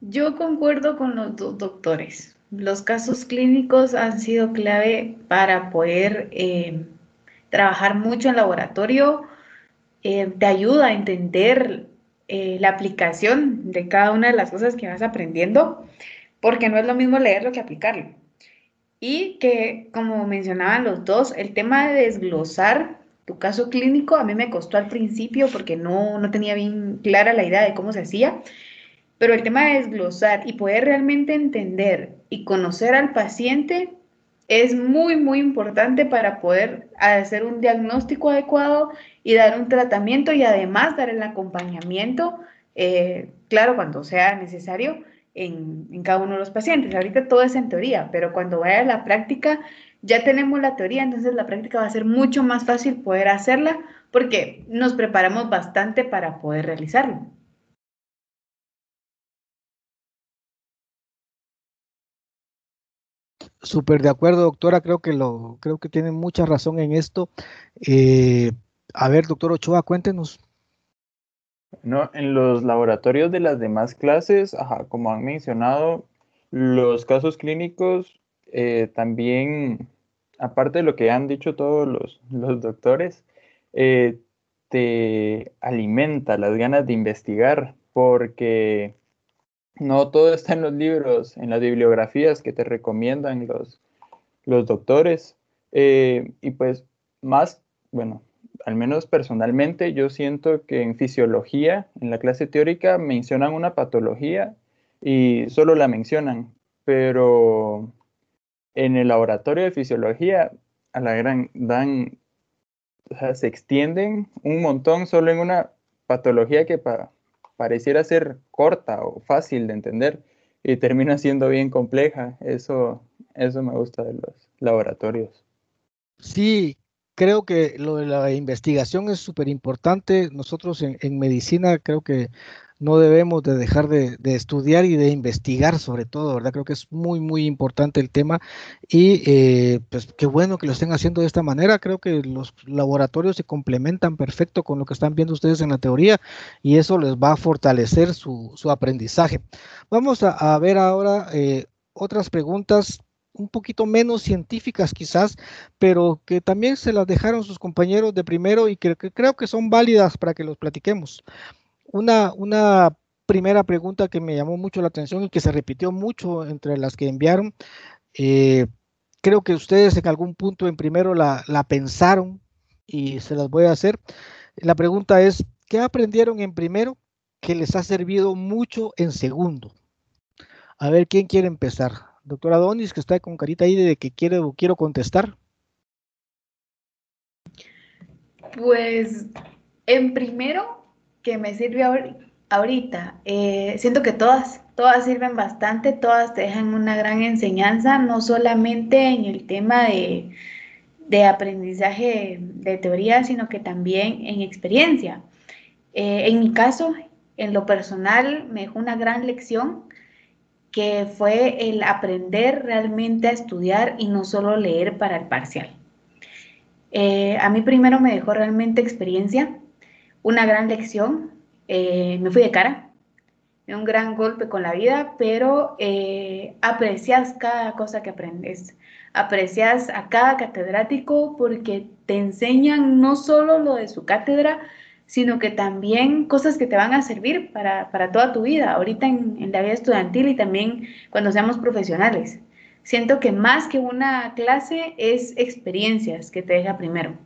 B: Yo concuerdo con los dos doctores. Los casos clínicos han sido clave para poder eh, trabajar mucho en laboratorio. Eh, te ayuda a entender eh, la aplicación de cada una de las cosas que vas aprendiendo, porque no es lo mismo leerlo que aplicarlo. Y que, como mencionaban los dos, el tema de desglosar tu caso clínico a mí me costó al principio porque no, no tenía bien clara la idea de cómo se hacía, pero el tema de desglosar y poder realmente entender y conocer al paciente es muy, muy importante para poder hacer un diagnóstico adecuado y dar un tratamiento y además dar el acompañamiento, eh, claro, cuando sea necesario en, en, cada uno de los pacientes. Ahorita todo es en teoría, pero cuando vaya a la práctica, ya tenemos la teoría, entonces la práctica va a ser mucho más fácil poder hacerla porque nos preparamos bastante para poder realizarlo.
A: Súper de acuerdo, doctora. Creo que lo, creo que tiene mucha razón en esto. Eh, a ver, doctor Ochoa, cuéntenos.
D: No, en los laboratorios de las demás clases, como han mencionado, los casos clínicos eh, también, aparte de lo que han dicho todos los, los doctores, eh, te alimenta las ganas de investigar, porque no todo está en los libros, en las bibliografías que te recomiendan los, los doctores. Eh, y pues más, bueno, al menos personalmente, yo siento que en fisiología, en la clase teórica, mencionan una patología y solo la mencionan, pero en el laboratorio de fisiología a la gran dan, o sea, se extienden un montón solo en una patología que pareciera ser corta o fácil de entender y termina siendo bien compleja. Eso, eso me gusta de los laboratorios.
A: Sí, creo que lo de la investigación es súper importante. Nosotros en, en, medicina creo que no debemos de dejar de, estudiar y de investigar sobre todo, ¿verdad? Creo que es muy, muy importante el tema y eh, pues qué bueno que lo estén haciendo de esta manera. Creo que los laboratorios se complementan perfecto con lo que están viendo ustedes en la teoría y eso les va a fortalecer su, aprendizaje. Vamos a, ver ahora eh, otras preguntas un poquito menos científicas quizás, pero que también se las dejaron sus compañeros de primero y que creo que son válidas para que los platiquemos una, una primera pregunta que me llamó mucho la atención y que se repitió mucho entre las que enviaron. Eh, creo que ustedes en algún punto en primero la, la, pensaron y se las voy a hacer. La pregunta es, ¿qué aprendieron en primero que les ha servido mucho en segundo? A ver, ¿quién quiere empezar? Doctora Donis, que está con carita ahí de que quiere, quiero contestar.
B: Pues en primero que me sirve ahorita, eh, siento que todas, todas sirven bastante, todas te dejan una gran enseñanza, no solamente en el tema de, aprendizaje de teoría, sino que también en experiencia. Eh, en mi caso, en lo personal, me dejó una gran lección que fue el aprender realmente a estudiar y no solo leer para el parcial. Eh, a mí primero me dejó realmente experiencia una gran lección. Eh, me fui de cara, un gran golpe con la vida, pero eh, aprecias cada cosa que aprendes. Aprecias a cada catedrático porque te enseñan no solo lo de su cátedra, sino que también cosas que te van a servir para, toda tu vida, ahorita en, en, la vida estudiantil y también cuando seamos profesionales. Siento que más que una clase es experiencias que te deja primero.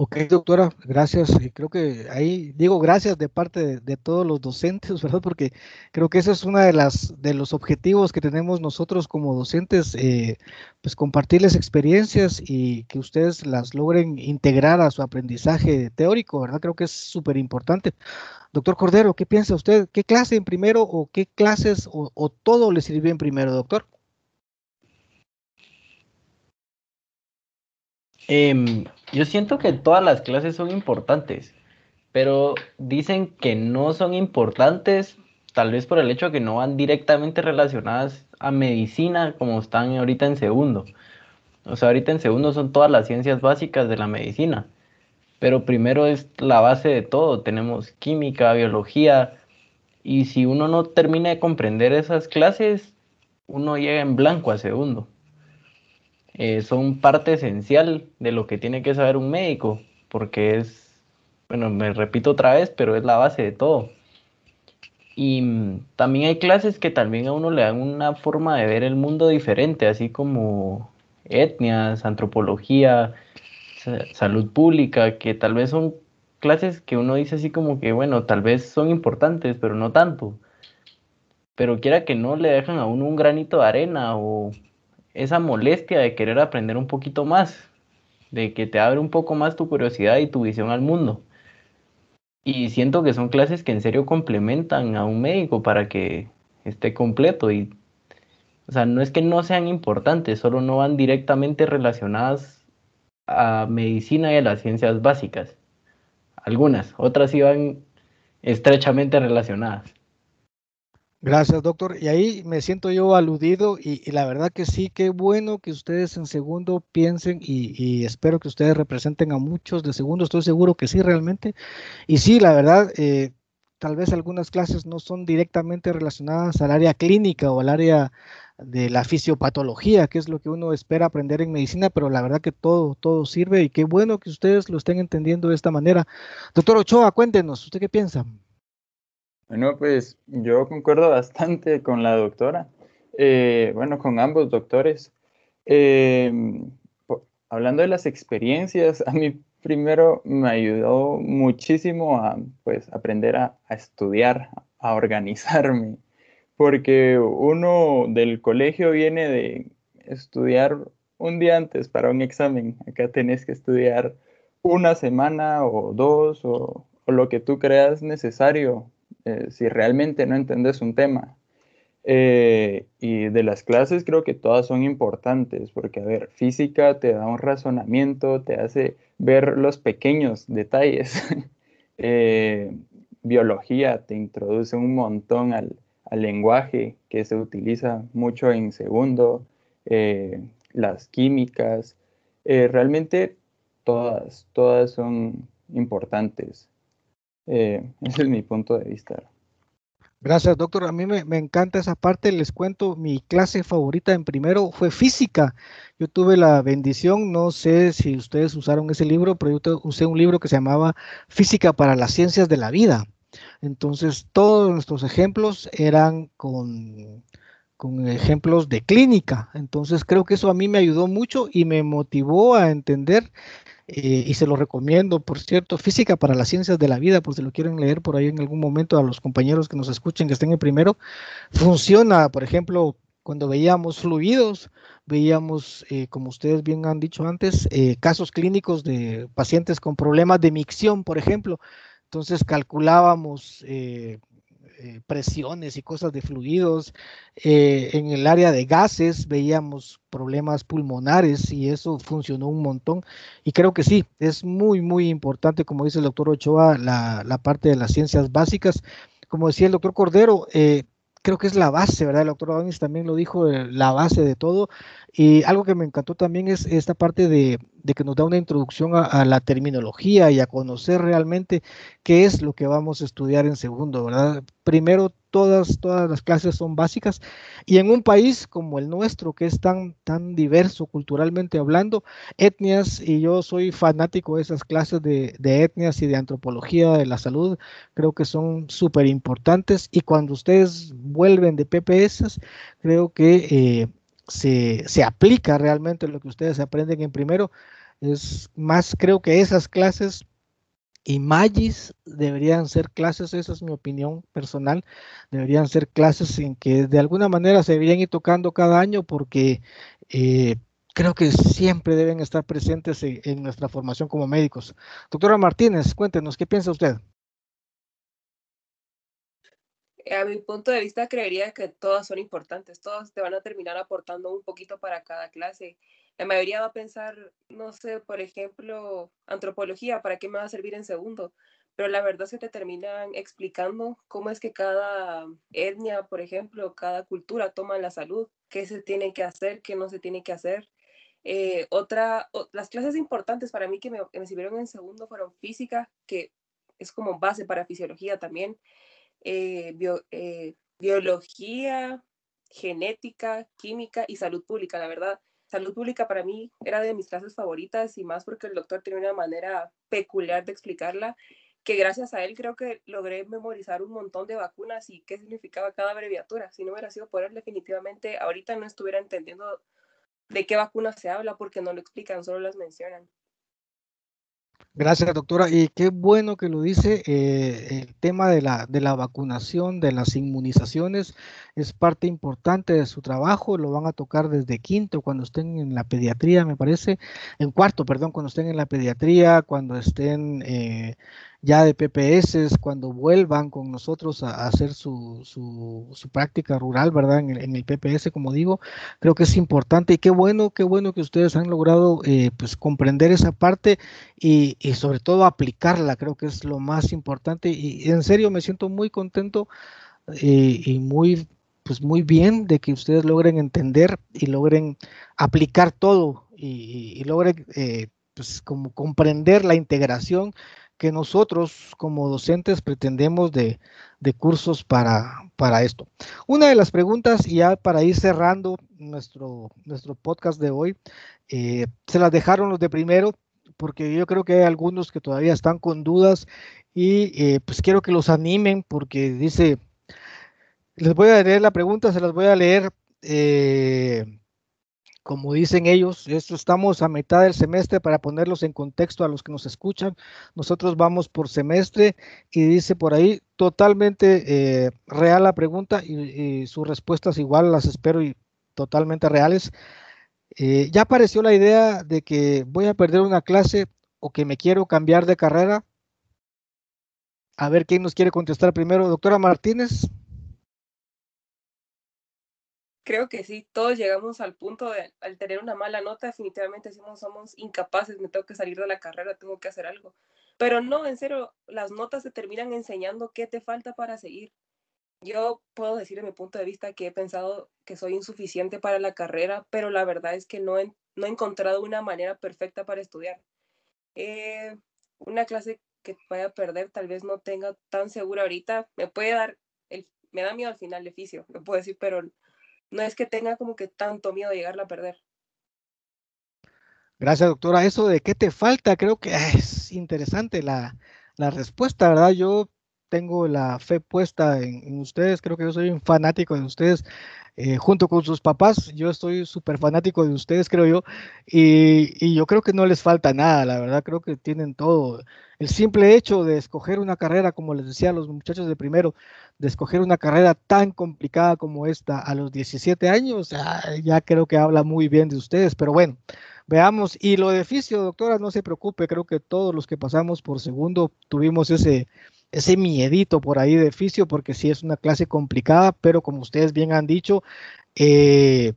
A: Ok, doctora, gracias. Creo que ahí digo gracias de parte de, todos los docentes, (laughs) ¿verdad? Porque creo que ese es uno de de los objetivos que tenemos nosotros como docentes, eh, pues compartirles experiencias y que ustedes las logren integrar a su aprendizaje teórico, ¿verdad? Creo que es súper importante. Doctor Cordero, ¿qué piensa usted? ¿Qué clase en primero o qué clases o todo le sirvió en primero, doctor?
E: Eh, yo siento que todas las clases son importantes, pero dicen que no son importantes tal vez por el hecho de que no van directamente relacionadas a medicina como están ahorita en segundo. O sea, ahorita en segundo son todas las ciencias básicas de la medicina, pero primero es la base de todo. Tenemos química, biología, y si uno no termina de comprender esas clases, uno llega en blanco a segundo. Eh, son parte esencial de lo que tiene que saber un médico, porque es, bueno, me repito otra vez, pero es la base de todo. Y mm, también hay clases que también a uno le dan una forma de ver el mundo diferente, así como etnias, antropología, salud pública, que tal vez son clases que uno dice así como que, bueno, tal vez son importantes, pero no tanto. Pero quiera que no le dejan a uno un granito de arena o esa molestia de querer aprender un poquito más, de que te abre un poco más tu curiosidad y tu visión al mundo. Y siento que son clases que en serio complementan a un médico para que esté completo y o sea, no es que no sean importantes, solo no van directamente relacionadas a medicina y a las ciencias básicas. Algunas, otras sí van estrechamente relacionadas.
A: Gracias, doctor. Y ahí me siento yo aludido y, la verdad que sí, qué bueno que ustedes en segundo piensen y, espero que ustedes representen a muchos de segundo, estoy seguro que sí, realmente. Y sí, la verdad, eh, tal vez algunas clases no son directamente relacionadas al área clínica o al área de la fisiopatología, que es lo que uno espera aprender en medicina, pero la verdad que todo, todo sirve y qué bueno que ustedes lo estén entendiendo de esta manera. Doctor Ochoa, cuéntenos, ¿usted qué piensa?
D: Bueno, pues yo concuerdo bastante con la doctora, eh, bueno, con ambos doctores. Em, hablando de las experiencias, a mí primero me ayudó muchísimo a pues, aprender a, estudiar, a organizarme, porque uno del colegio viene de estudiar un día antes para un examen, acá tenés que estudiar una semana o dos o, lo que tú creas necesario eh, si realmente no entendés un tema. Eh, y de las clases creo que todas son importantes, porque, a ver, física te da un razonamiento, te hace ver los pequeños detalles. (laughs) Eh, biología te introduce un montón al, lenguaje que se utiliza mucho en segundo, las químicas, realmente todas, todas son importantes. (laughs) ese es mi punto de vista.
A: Gracias, doctor. A mí me, encanta esa parte. Les cuento, mi clase favorita en primero fue física. Yo tuve la bendición, no sé si ustedes usaron ese libro, pero yo usé un libro que se llamaba Física para las Ciencias de la Vida. Entonces, todos nuestros ejemplos eran con, con ejemplos de clínica. Entonces, creo que eso a mí me ayudó mucho y me motivó a entender eh, y se lo recomiendo, por cierto, Física para las Ciencias de la Vida, por si lo quieren leer por ahí en algún momento a los compañeros que nos escuchen, que estén en primero. Funciona, por ejemplo, cuando veíamos fluidos, veíamos, eh, como ustedes bien han dicho antes, eh, casos clínicos de pacientes con problemas de micción, por ejemplo. Entonces calculábamos presiones y cosas de fluidos. Eh, en el área de gases veíamos problemas pulmonares y eso funcionó un montón. Y creo que sí, es muy, muy importante, como dice el doctor Ochoa, la, la parte de las ciencias básicas. Como decía el doctor Cordero, eh, creo que es la base, ¿verdad? El doctor Adonis también lo dijo, eh, la base de todo. Y algo que me encantó también es esta parte de, que nos da una introducción a, la terminología y a conocer realmente qué es lo que vamos a estudiar en segundo, ¿verdad? Primero, todas, todas las clases son básicas y en un país como el nuestro, que es tan, tan diverso culturalmente hablando, etnias, y yo soy fanático de esas clases de, de etnias y de antropología de la salud, creo que son súper importantes y cuando ustedes vuelven de PPS, creo que... Eh, se, se, aplica realmente lo que ustedes aprenden en primero. Es más, creo que esas clases y Magis deberían ser clases, esa es mi opinión personal, deberían ser clases en que de alguna manera se deberían ir tocando cada año porque eh, creo que siempre deben estar presentes en, nuestra formación como médicos. Doctora Martínez, cuéntenos, ¿qué piensa usted?
C: A mi punto de vista, creería que todas son importantes, todas te van a terminar aportando un poquito para cada clase la mayoría va a pensar, no sé, por ejemplo, antropología, ¿para qué me va a servir en segundo? Pero la verdad es que te terminan explicando cómo es que cada etnia, por ejemplo, cada cultura toma la salud, qué se tiene que hacer, qué no se tiene que hacer. Eh, otra, las clases importantes para mí que me, sirvieron en segundo fueron física, que es como base para fisiología también, eh, eh, biología, genética, química y salud pública, la verdad salud pública para mí era de mis clases favoritas y más porque el doctor tiene una manera peculiar de explicarla que gracias a él creo que logré memorizar un montón de vacunas y qué significaba cada abreviatura. Si no hubiera sido por él, definitivamente ahorita no estuviera entendiendo de qué vacunas se habla porque no lo explican, solo las mencionan.
A: Gracias, doctora. Y qué bueno que lo dice. Eh, el tema de la, de la vacunación, de las inmunizaciones, es parte importante de su trabajo. Lo van a tocar desde quinto, cuando estén en la pediatría, me parece. En cuarto, perdón, cuando estén en la pediatría, cuando estén eh, ya de PPS, cuando vuelvan con nosotros a, hacer su, su, práctica rural, ¿verdad? En el, PPS, como digo, creo que es importante y qué bueno, qué bueno que ustedes han logrado eh, pues comprender esa parte y, y, sobre todo aplicarla, creo que es lo más importante y, en serio me siento muy contento eh, y muy pues muy bien de que ustedes logren entender y logren aplicar todo y, logren eh, pues como comprender la integración que nosotros como docentes pretendemos de, cursos para, para, esto. Una de las preguntas, y ya para ir cerrando nuestro, nuestro podcast de hoy, eh, se las dejaron los de primero, porque yo creo que hay algunos que todavía están con dudas y eh, pues quiero que los animen porque dice, les voy a leer la pregunta, se las voy a leer. Eh, como dicen ellos, esto estamos a mitad del semestre para ponerlos en contexto a los que nos escuchan. Nosotros vamos por semestre y dice por ahí, totalmente eh, real la pregunta y, sus respuestas igual las espero y totalmente reales. Eh, ya apareció la idea de que voy a perder una clase o que me quiero cambiar de carrera. A ver quién nos quiere contestar primero. Doctora Martínez.
C: Creo que sí, todos llegamos al punto de, al tener una mala nota, definitivamente decimos somos incapaces, me tengo que salir de la carrera, tengo que hacer algo. Pero no, en serio, las notas te terminan enseñando qué te falta para seguir. Yo puedo decir de mi punto de vista que he pensado que soy insuficiente para la carrera, pero la verdad es que no he, no he encontrado una manera perfecta para estudiar. Eh, una clase que vaya a perder tal vez no tenga tan segura ahorita, me puede dar, el, me da miedo al final de fisio, lo puedo decir, pero no es que tenga como que tanto miedo de llegarla a perder.
A: Gracias, doctora. Eso de qué te falta, creo que es interesante la, la respuesta, ¿verdad? Yo tengo la fe puesta en, ustedes, creo que yo soy un fanático de ustedes, eh, junto con sus papás, yo estoy súper fanático de ustedes, creo yo, y, yo creo que no les falta nada, la verdad, creo que tienen todo. El simple hecho de escoger una carrera, como les decía a los muchachos de primero, de escoger una carrera tan complicada como esta a los 17 años, ya creo que habla muy bien de ustedes, pero bueno. Veamos, y lo de fisio, doctora, no se preocupe, creo que todos los que pasamos por segundo tuvimos ese, ese miedito por ahí de fisio, porque sí es una clase complicada, pero como ustedes bien han dicho, eh,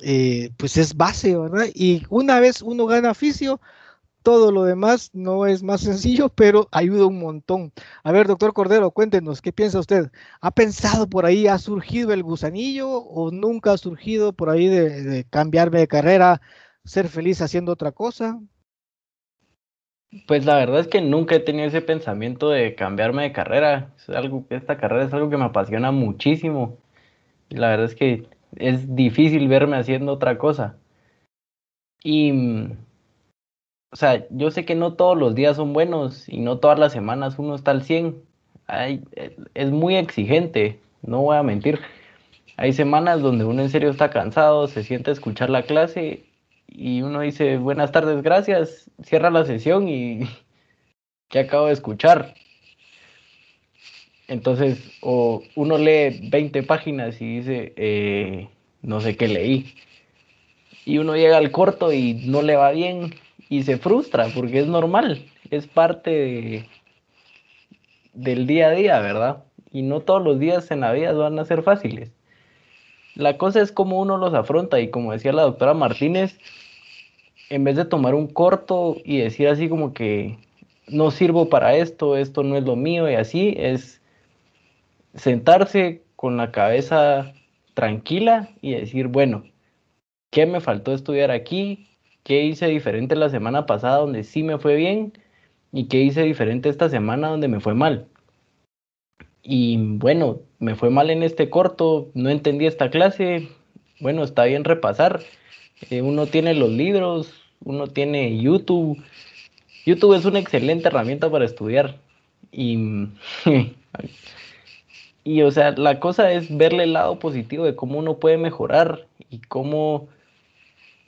A: eh, pues es base, ¿verdad? Y una vez uno gana fisio, todo lo demás no es más sencillo, (laughs) pero ayuda un montón. A ver, doctor Cordero, cuéntenos, ¿qué piensa usted? ¿Ha pensado por ahí, ha surgido el gusanillo o nunca ha surgido por ahí de cambiarme de carrera, ser feliz haciendo otra cosa?
E: Pues la verdad es que nunca he tenido ese pensamiento de cambiarme de carrera. Es algo, esta carrera es algo que me apasiona muchísimo. Y la verdad es que es difícil verme haciendo otra cosa. Y, o sea, yo sé que no todos los días son buenos y no todas las semanas uno está al 100. es muy exigente, no voy a mentir. Hay semanas donde uno en serio está cansado, se siente escuchar la clase y uno dice, buenas tardes, gracias, cierra la sesión y (laughs) ¿qué acabo de escuchar? Entonces, o uno lee 20 páginas y dice, eh, no sé qué leí. Y uno llega al corto y no le va bien y se frustra porque es normal, es parte del día a día, ¿verdad? Y no todos los días en la vida van a ser fáciles. La cosa es cómo uno los afronta y como decía la doctora Martínez, en vez de tomar un corto y decir así como que no sirvo para esto, esto no es lo mío y así, es sentarse con la cabeza tranquila y decir, bueno, ¿qué me faltó estudiar aquí? ¿Qué hice diferente la semana pasada donde sí me fue bien? ¿Y qué hice diferente esta semana donde me fue mal? Y bueno, me fue mal en este corto, no entendí esta clase, bueno, está bien repasar. Eh, uno tiene los libros, uno tiene YouTube. YouTube es una excelente herramienta para estudiar. Y, (laughs) y, o sea, la cosa es verle el lado positivo de cómo uno puede mejorar y cómo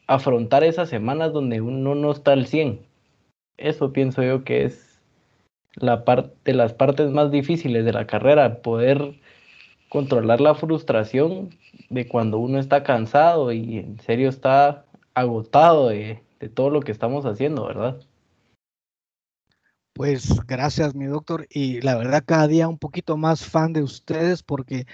E: afrontar esas semanas donde uno no está al 100. Eso pienso yo que es la parte de las partes más difíciles de la carrera, poder controlar la frustración de cuando uno está cansado y en serio está agotado de, de todo lo que estamos haciendo, ¿verdad?
A: Pues gracias, mi doctor. Y la verdad, cada día un poquito más fan de ustedes porque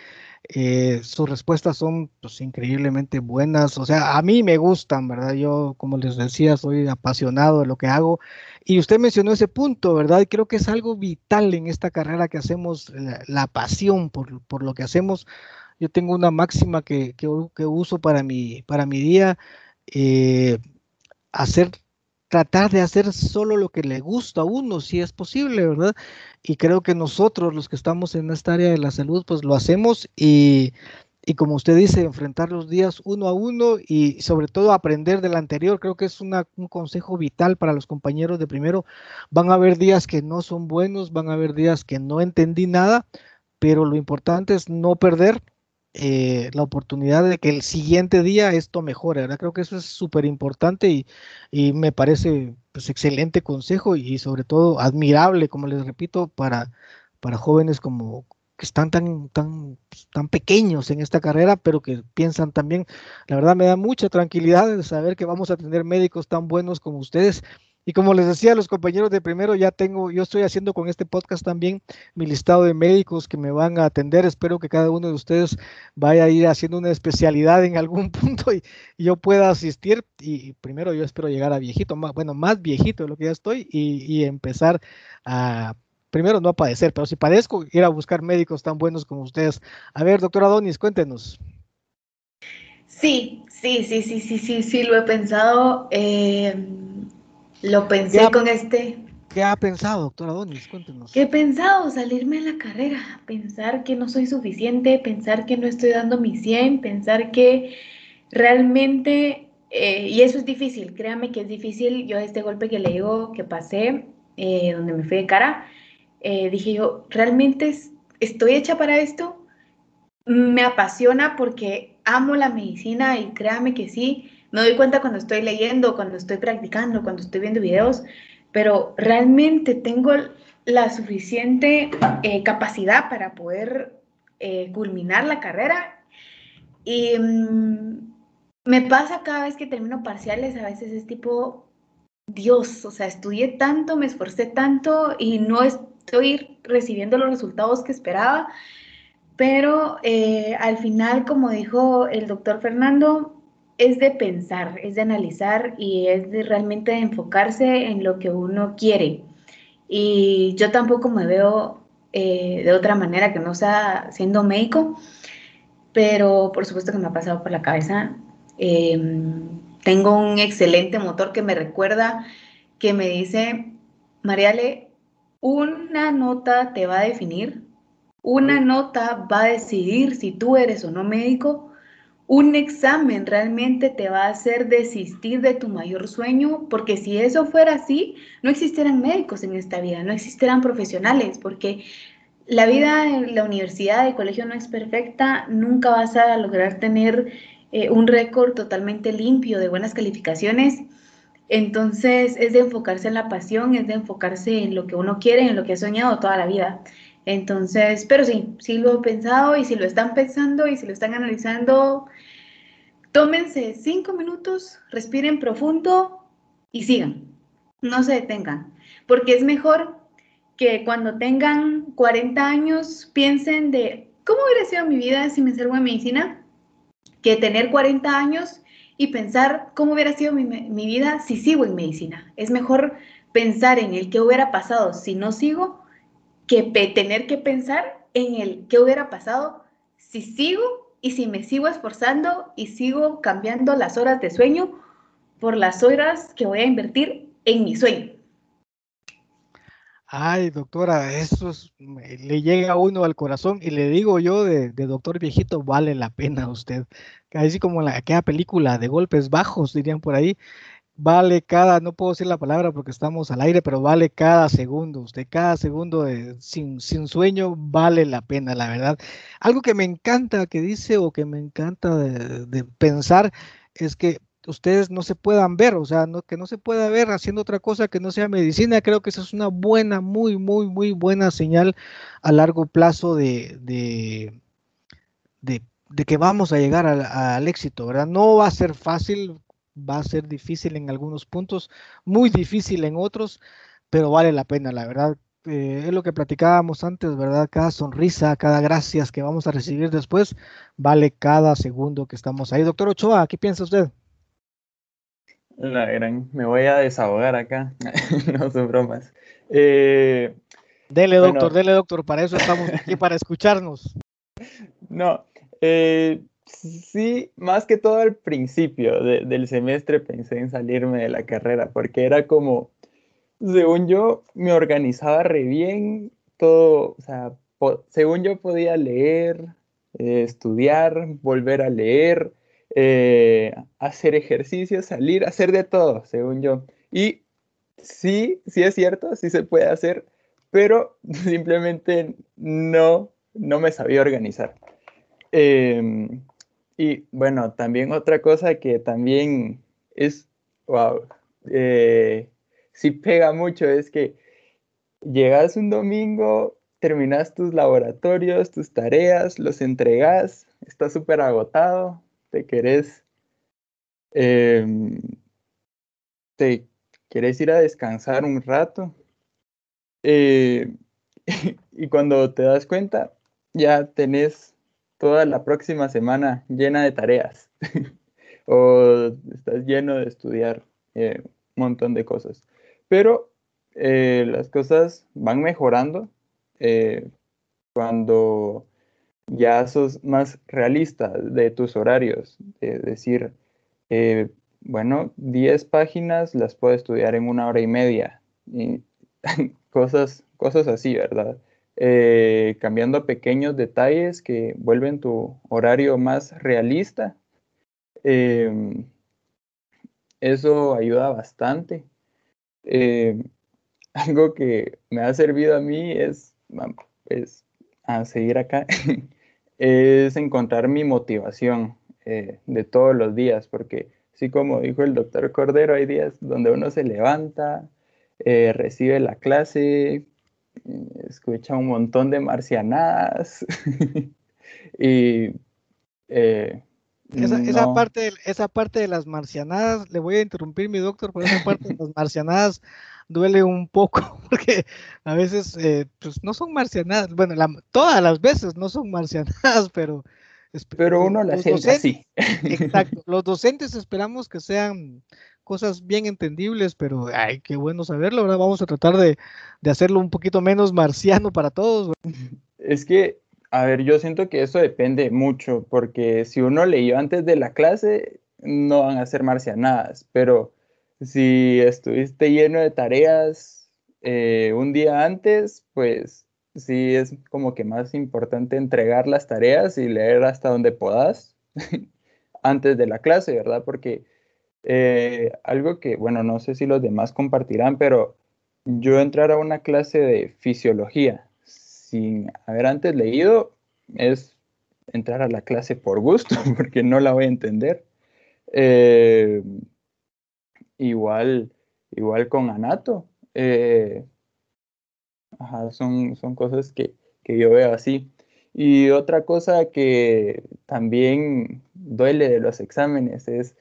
A: eh, sus respuestas son pues, increíblemente buenas. O sea, a mí me gustan, ¿verdad? Yo, como les decía, soy apasionado de lo que hago. Y usted mencionó ese punto, ¿verdad? Y creo que es algo vital en esta carrera que hacemos, la, pasión por, por, lo que hacemos. Yo tengo una máxima que, que, uso para mi, para mi día. Eh, hacer, tratar de hacer solo lo que le gusta a uno, si es posible, ¿verdad? Y creo que nosotros, los que estamos en esta área de la salud, pues lo hacemos y, y como usted dice, enfrentar los días uno a uno y sobre todo aprender del anterior, creo que es un consejo vital para los compañeros de primero. Van a haber días que no son buenos, van a haber días que no entendí nada, pero lo importante es no perder eh, la oportunidad de que el siguiente día esto mejore, ¿verdad? Creo que eso es súper importante y, me parece pues excelente consejo y sobre todo admirable, como les repito, para, para jóvenes como que están tan, tan, tan pequeños en esta carrera, pero que piensan también, la verdad me da mucha tranquilidad de saber que vamos a tener médicos tan buenos como ustedes y como les decía a los compañeros de primero, ya tengo, yo estoy haciendo con este podcast también mi listado de médicos que me van a atender. Espero que cada uno de ustedes vaya a ir haciendo una especialidad en algún (laughs) punto y, yo pueda asistir. Y, primero yo espero llegar a viejito, más, bueno, más viejito de lo que ya estoy y, y empezar a primero no a padecer, pero si padezco, ir a buscar médicos tan buenos como ustedes. A ver, doctora Donis, cuéntenos.
B: Sí, sí, sí, sí, sí, sí, sí, lo he pensado. Eh, lo pensé con este.
A: ¿Qué ha pensado, doctora Donis? Cuéntenos.
B: ¿Qué he pensado? Salirme de la carrera, pensar que no soy suficiente, pensar que no estoy dando mi 100, pensar que realmente, eh, y eso es difícil, créame que es difícil. Yo este golpe que le digo que pasé, eh, donde me fui de cara, eh, dije yo, ¿realmente estoy hecha para esto? Me apasiona porque amo la medicina y créame que sí, me doy cuenta cuando estoy leyendo, cuando estoy practicando, cuando estoy viendo videos, pero realmente tengo la suficiente eh, capacidad para poder eh, culminar la carrera. Y mm, me pasa cada vez que termino parciales, a veces es tipo, Dios, o sea, estudié tanto, me esforcé tanto y no estoy recibiendo los resultados que esperaba. Pero eh, al final, como dijo el doctor Fernando, es de pensar, es de analizar y es de realmente enfocarse en lo que uno quiere. Y yo tampoco me veo eh, de otra manera que no sea siendo médico, pero por supuesto que me ha pasado por la cabeza. Em, tengo un excelente motor que me recuerda, que me dice, Mariale, una nota te va a definir, una nota va a decidir si tú eres o no médico un examen realmente te va a hacer desistir de tu mayor sueño, porque si eso fuera así, no existieran médicos en esta vida, no existieran profesionales, porque la vida en la universidad, el colegio no es perfecta, nunca vas a lograr tener eh, un récord totalmente limpio de buenas calificaciones. Entonces es de enfocarse en la pasión, es de enfocarse en lo que uno quiere, en lo que ha soñado toda la vida. Entonces, pero sí, sí lo he pensado y si lo están pensando y si lo están analizando, tómense cinco minutos, respiren profundo y sigan. No se detengan, porque es mejor que cuando tengan 40 años piensen de cómo hubiera sido mi vida si me salgo en medicina, que tener 40 años y pensar cómo hubiera sido mi, mi vida si sigo en medicina. Es mejor pensar en el que hubiera pasado si no sigo que tener que pensar en el qué hubiera pasado si sigo y si me sigo esforzando y sigo cambiando las horas de sueño por las horas que voy a invertir en mi sueño.
A: Ay, doctora, eso le llega a uno al corazón y le digo yo de, doctor viejito, vale la pena usted. Así como la, aquella película de golpes bajos, dirían por ahí, vale cada, no puedo decir la palabra porque estamos al aire, pero vale cada segundo. Usted cada segundo sin, sueño vale la pena, la verdad. Algo que me encanta que dice o que me encanta de, pensar es que ustedes no se puedan ver, o sea, que no se pueda ver haciendo otra cosa que no sea medicina. Creo que esa es una buena, muy, muy, muy buena señal a largo plazo de, de, de que vamos a llegar al, al, éxito, ¿verdad? No va a ser fácil, va a ser difícil en algunos puntos, muy difícil en otros, pero vale la pena, la verdad. Eh, es lo que platicábamos antes, ¿verdad? Cada sonrisa, cada gracias que vamos a recibir después, vale cada segundo que estamos ahí. Doctor Ochoa, ¿qué piensa usted?
D: La gran, me voy a desahogar acá, (laughs) no son bromas. Eh,
A: dele, doctor, dele, doctor, para eso estamos aquí, para escucharnos. (laughs)
D: No, eh, Sí, más que todo al principio del semestre pensé en salirme de la carrera, porque era como, según yo, me organizaba re bien, todo, o sea, según yo podía leer, eh, estudiar, volver a leer, eh, hacer ejercicio, salir, hacer de todo, según yo. Y sí, sí es cierto, sí se puede hacer, pero (laughs) simplemente no, no me sabía organizar. Em, y bueno, también otra cosa que también es, wow, eh, sí pega mucho es que llegas un domingo terminas tus laboratorios, tus tareas, los entregas, estás súper agotado, te querés, em, te querés ir a descansar un rato. Eh, (laughs) y cuando te das cuenta, ya tenés toda la próxima semana llena de tareas (laughs) o estás lleno de estudiar eh, un montón de cosas. Pero eh, las cosas van mejorando eh, cuando ya sos más realista de tus horarios, de decir, bueno, 10 páginas las puedo estudiar en una hora y media, y (laughs) cosas, cosas así, ¿verdad? Eh, cambiando pequeños detalles que vuelven tu horario más realista. Em, eso ayuda bastante. Em, (laughs) algo que me ha servido a mí es, es a seguir acá, (laughs) es encontrar mi motivación eh, de todos los días, porque así como dijo el doctor Cordero, hay días donde uno se levanta, eh, recibe la clase, escucha un montón de marcianadas (laughs) y
A: eh, esa, parte, esa parte de las marcianadas, le voy a interrumpir mi doctor, por esa parte de las marcianadas duele un poco, (laughs) porque a veces eh, pues no son marcianadas, bueno, todas las veces no son marcianadas, (laughs) pero...
D: Pero uno las siente así.
A: Exacto, los docentes esperamos que sean cosas bien entendibles, pero ay, qué bueno saberlo, ahora vamos a tratar de, hacerlo un poquito menos marciano para todos.
D: Es que, a ver, yo siento que eso depende mucho, porque si uno leyó antes de la clase, no van a ser marcianadas, pero si estuviste lleno de tareas eh, un día antes, pues sí es como que más importante entregar las tareas y leer hasta donde puedas (laughs) antes de la clase, ¿verdad? Porque eh, algo que, bueno, no sé si los demás compartirán, pero yo entrar a una clase de fisiología sin haber antes leído es entrar a la clase por gusto, (laughs) porque no la voy a entender. Eh, igual, igual con Anato. Eh, son, son cosas que, que yo veo así. Y otra cosa que también duele de los exámenes es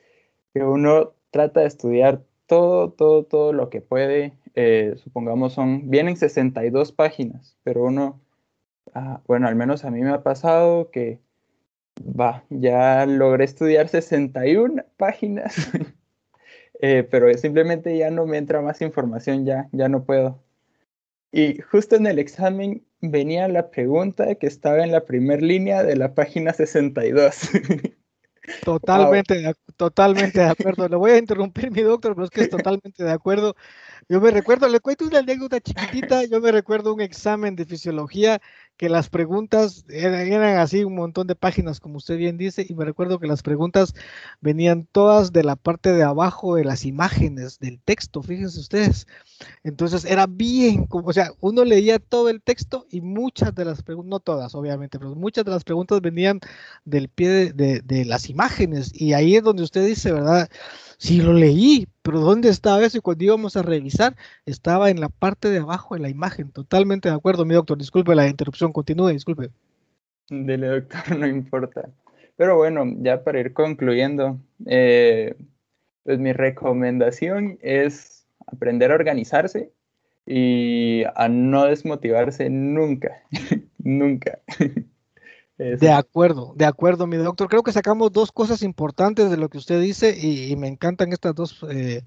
D: uno trata de estudiar todo, todo, todo lo que puede. Eh, supongamos son, vienen 62 páginas, pero uno, ah, bueno, al menos a mí me ha pasado que, va, ya logré estudiar 61 páginas, (laughs) eh, pero simplemente ya no me entra más información, ya, ya no puedo. Y justo en el examen venía la pregunta que estaba en la primera línea de la página 62. (laughs)
A: Totalmente, totalmente de acuerdo. Le voy a interrumpir, mi doctor, pero es que es totalmente de acuerdo. Yo me recuerdo, le cuento una anécdota chiquitita, yo me recuerdo un examen de fisiología que las preguntas eran, así un montón de páginas, como usted bien dice, y me recuerdo que las preguntas venían todas de la parte de abajo de las imágenes del texto, fíjense ustedes. Entonces era bien, como, o sea, uno leía todo el texto y muchas de las preguntas, no todas obviamente, pero muchas de las preguntas venían del pie de, de las imágenes, y ahí es donde usted dice, ¿verdad? Sí, lo leí, pero ¿dónde estaba eso? Y cuando íbamos a revisar, estaba en la parte de abajo de la imagen. Totalmente de acuerdo, mi doctor. Disculpe la interrupción, continúe, disculpe.
D: Dele, doctor, (laughs) no importa. Pero bueno, ya para ir concluyendo, eh, pues mi recomendación es aprender a organizarse y a no desmotivarse nunca, (laughs) nunca. (laughs)
A: De acuerdo, de acuerdo, mi doctor. Creo que sacamos dos cosas importantes de lo que usted dice y, me encantan estas dos eh,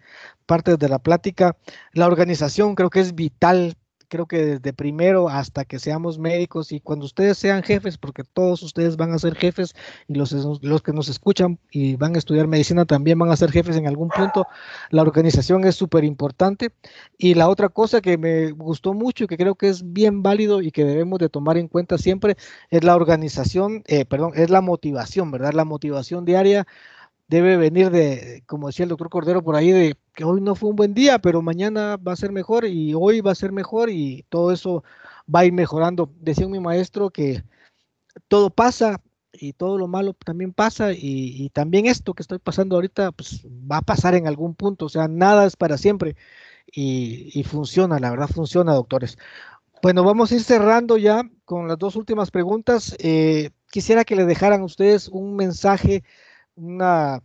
A: partes de la plática. La organización creo que es vital creo que desde primero hasta que seamos médicos y cuando ustedes sean jefes, porque todos ustedes van a ser jefes y los, los que nos escuchan y van a estudiar medicina también van a ser jefes en algún punto, la organización es súper importante. Y la otra cosa que me gustó mucho y que creo que es bien válido y que debemos de tomar en cuenta siempre es la organización, eh, perdón, es la motivación, ¿verdad? La motivación diaria debe venir de, como decía el doctor Cordero por ahí, de que hoy no fue un buen día, pero mañana va a ser mejor y hoy va a ser mejor y todo eso va a ir mejorando. Decía mi maestro que todo pasa y todo lo malo también pasa y, también esto que estoy pasando ahorita pues va a pasar en algún punto, o sea, nada es para siempre y, y funciona, la verdad funciona, doctores. Bueno, vamos a ir cerrando ya con las dos últimas preguntas. Eh, quisiera que le dejaran ustedes un mensaje, una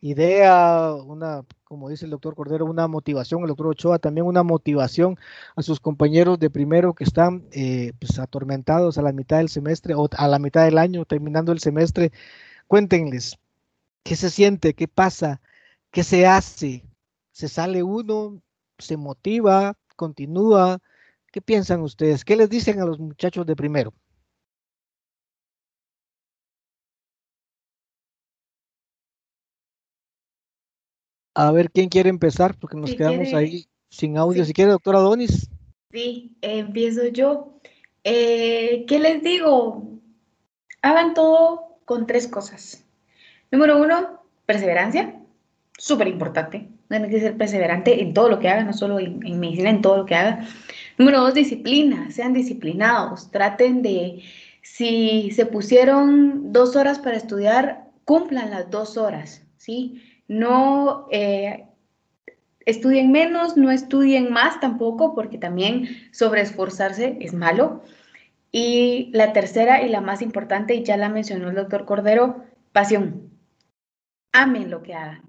A: idea, una, como dice el doctor Cordero, una motivación, el doctor Ochoa también una motivación a sus compañeros de primero que están eh, pues, atormentados a la mitad del semestre o a la mitad del año, terminando el semestre. Cuéntenles, ¿qué se siente? ¿Qué pasa? ¿Qué se hace? ¿Se sale uno? ¿Se motiva? ¿Continúa? ¿Qué piensan ustedes? ¿Qué les dicen a los muchachos de primero? A ver quién quiere empezar, porque nos quedamos ahí sin audio. Si quiere, doctora Donis.
B: Sí, empiezo yo. Eh, ¿Qué les digo? Hagan todo con tres cosas. Número uno, perseverancia. Súper importante. Tienen que ser perseverante en todo lo que hagan, no solo en, en medicina, en todo lo que hagan. Número dos, disciplina, sean disciplinados, traten de, si se pusieron dos horas para estudiar, cumplan las dos horas, ¿sí? No eh, estudien menos, no estudien más tampoco, porque también sobreesforzarse es malo. Y la tercera y la más importante, y ya la mencionó el doctor Cordero, pasión. Amen lo que hagan,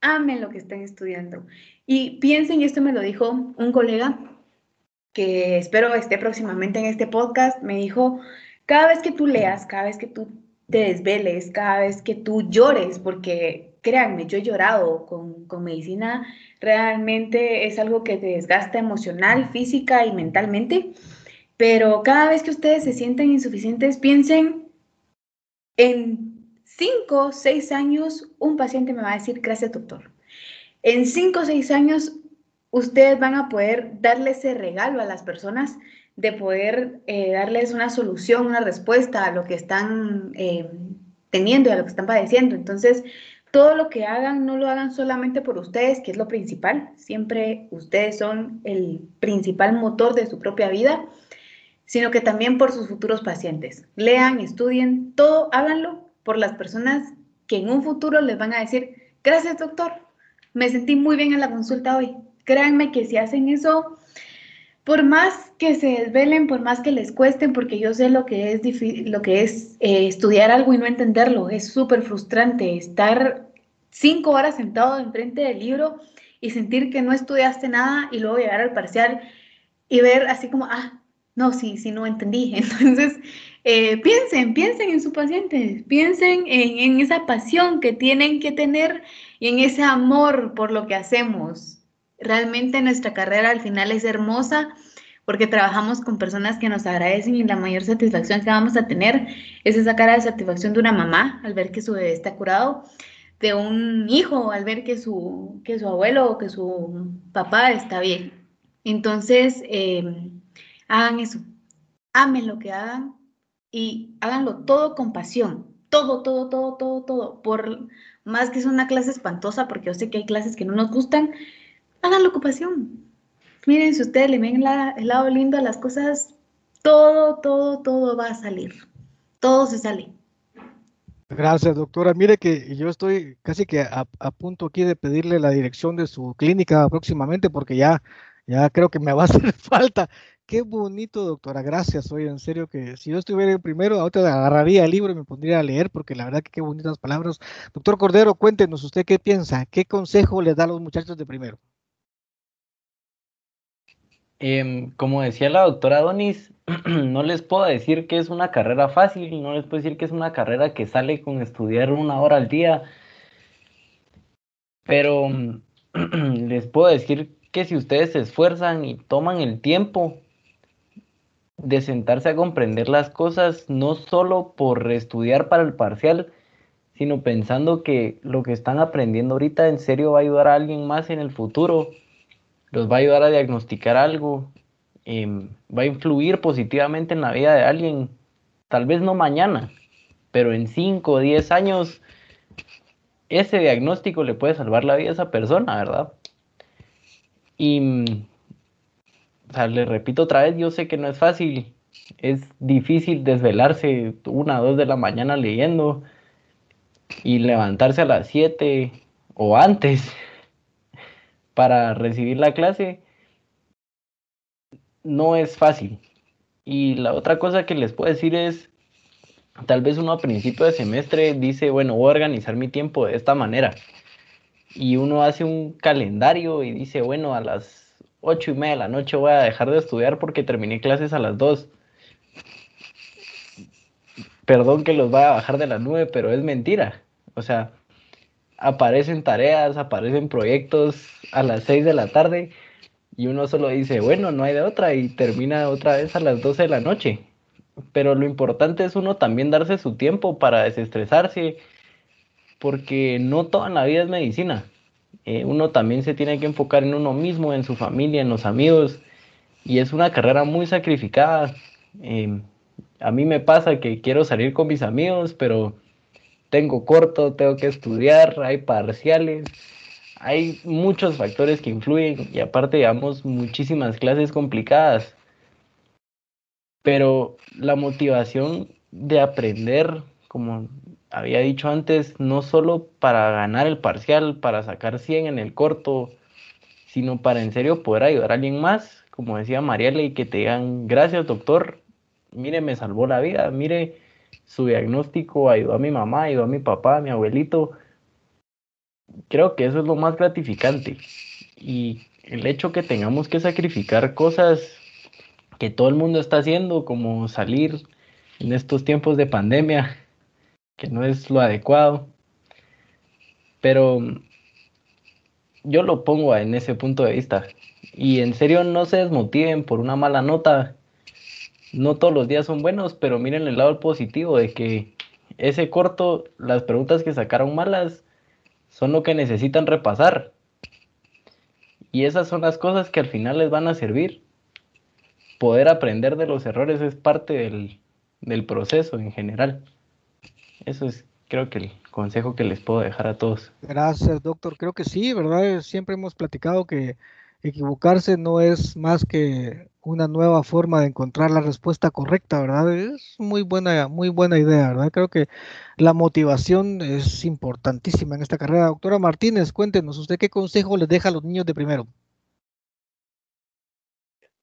B: amen lo que estén estudiando. Y piensen, y esto me lo dijo un colega, que espero esté próximamente en este podcast, me dijo, cada vez que tú leas, cada vez que tú te desveles, cada vez que tú llores, porque créanme, yo he llorado con, con medicina, realmente es algo que te desgasta emocional, física y mentalmente, pero cada vez que ustedes se sienten insuficientes, piensen en cinco, seis años, un paciente me va a decir, gracias doctor. En cinco o seis años, ustedes van a poder darle ese regalo a las personas de poder eh, darles una solución, una respuesta a lo que están eh, teniendo y a lo que están padeciendo. Entonces, todo lo que hagan, no lo hagan solamente por ustedes, que es lo principal. Siempre ustedes son el principal motor de su propia vida, sino que también por sus futuros pacientes. Lean, estudien, todo, háganlo por las personas que en un futuro les van a decir, gracias doctor, me sentí muy bien en la consulta hoy, Créanme que si hacen eso, por más que se desvelen, por más que les cuesten, porque yo sé lo que es, lo que es eh, estudiar algo y no entenderlo, es súper frustrante estar cinco horas sentado enfrente del libro y sentir que no estudiaste nada y luego llegar al parcial y ver así como, ah, no, sí, sí, no entendí. (laughs) Entonces, eh, piensen, piensen en su paciente, piensen en, en esa pasión que tienen que tener y en ese amor por lo que hacemos. Realmente nuestra carrera al final es hermosa porque trabajamos con personas que nos agradecen y la mayor satisfacción que vamos a tener es esa cara de satisfacción de una mamá al ver que su bebé está curado, de un hijo al ver que su, que su abuelo o que su papá está bien. Entonces, em, hagan eso, amen lo que hagan y háganlo todo con pasión, todo, todo, todo, todo, todo, por más que es una clase espantosa, porque yo sé que hay clases que no nos gustan, hagan la ocupación. Miren, si ustedes le ven el lado lindo a las cosas, todo, todo, todo va a salir. Todo se sale.
A: Gracias, doctora. Mire que yo estoy casi que a, punto aquí de pedirle la dirección de su clínica próximamente porque ya, ya creo que me va a (laughs) hacer falta. Qué bonito, doctora. Gracias. Oye, en serio que si yo estuviera primero, ahorita agarraría el libro y me pondría a leer porque la verdad que qué bonitas palabras. Doctor Cordero, cuéntenos usted qué piensa, qué consejo le da a los muchachos de primero.
E: Em, como decía la doctora Donis, (clears throat) no les puedo decir que es una carrera fácil, no les puedo decir que es una carrera que sale con estudiar una hora al día, pero (clears throat) les puedo decir que si ustedes se esfuerzan y toman el tiempo de sentarse a comprender las cosas, no solo por estudiar para el parcial, sino pensando que lo que están aprendiendo ahorita en serio va a ayudar a alguien más en el futuro los va a ayudar a diagnosticar algo, em, va a influir positivamente en la vida de alguien, tal vez no mañana, pero en 5 o 10 años ese diagnóstico le puede salvar la vida a esa persona, ¿verdad? Y, o sea, le repito otra vez, yo sé que no es fácil, es difícil desvelarse una o dos de la mañana leyendo y levantarse a las 7 o antes para recibir la clase no es fácil, Y la otra cosa que les puedo decir es, tal vez uno a principio de semestre dice, bueno, voy a organizar mi tiempo de esta manera. Y uno hace un calendario y dice, bueno, a las ocho y media de la noche voy a dejar de estudiar porque terminé clases a las dos. Perdón que los vaya a bajar de la nube, pero es mentira. O sea, aparecen tareas, aparecen proyectos a las seis de la tarde y uno solo dice, bueno, no hay de otra y termina otra vez a las 12 de la noche. Pero lo importante es uno también darse su tiempo para desestresarse, porque no toda la vida es medicina. Eh, uno también se tiene que enfocar en uno mismo, en su familia, en los amigos, y es una carrera muy sacrificada. Em, a mí me pasa que quiero salir con mis amigos, pero tengo corto, tengo que estudiar, hay parciales, hay muchos factores que influyen y aparte llevamos muchísimas clases complicadas. Pero la motivación de aprender, como había dicho antes, no solo para ganar el parcial, para sacar 100 en el corto, sino para en serio poder ayudar a alguien más, como decía Mariela, y que te digan, gracias doctor, mire, me salvó la vida, mire, su diagnóstico ayudó a mi mamá, ayudó a mi papá, a mi abuelito. Creo que eso es lo más gratificante. Y el hecho que tengamos que sacrificar cosas que todo el mundo está haciendo, como salir en estos tiempos de pandemia, que no es lo adecuado. Pero yo lo pongo en ese punto de vista. Y en serio no se desmotiven por una mala nota no todos los días son buenos, pero miren el lado positivo de que ese corto, las preguntas que sacaron malas, son lo que necesitan repasar. Y esas son las cosas que al final les van a servir. Poder aprender de los errores es parte del, del proceso en general. Eso es, creo que el consejo que les puedo dejar a todos.
A: Gracias, doctor. Creo que sí, ¿verdad? Siempre hemos platicado que equivocarse no es más que una nueva forma de encontrar la respuesta correcta, ¿verdad? Es muy buena, muy buena idea, ¿verdad? Creo que la motivación es importantísima en esta carrera. Doctora Martínez, cuéntenos, ¿usted qué consejo les deja a los niños de primero?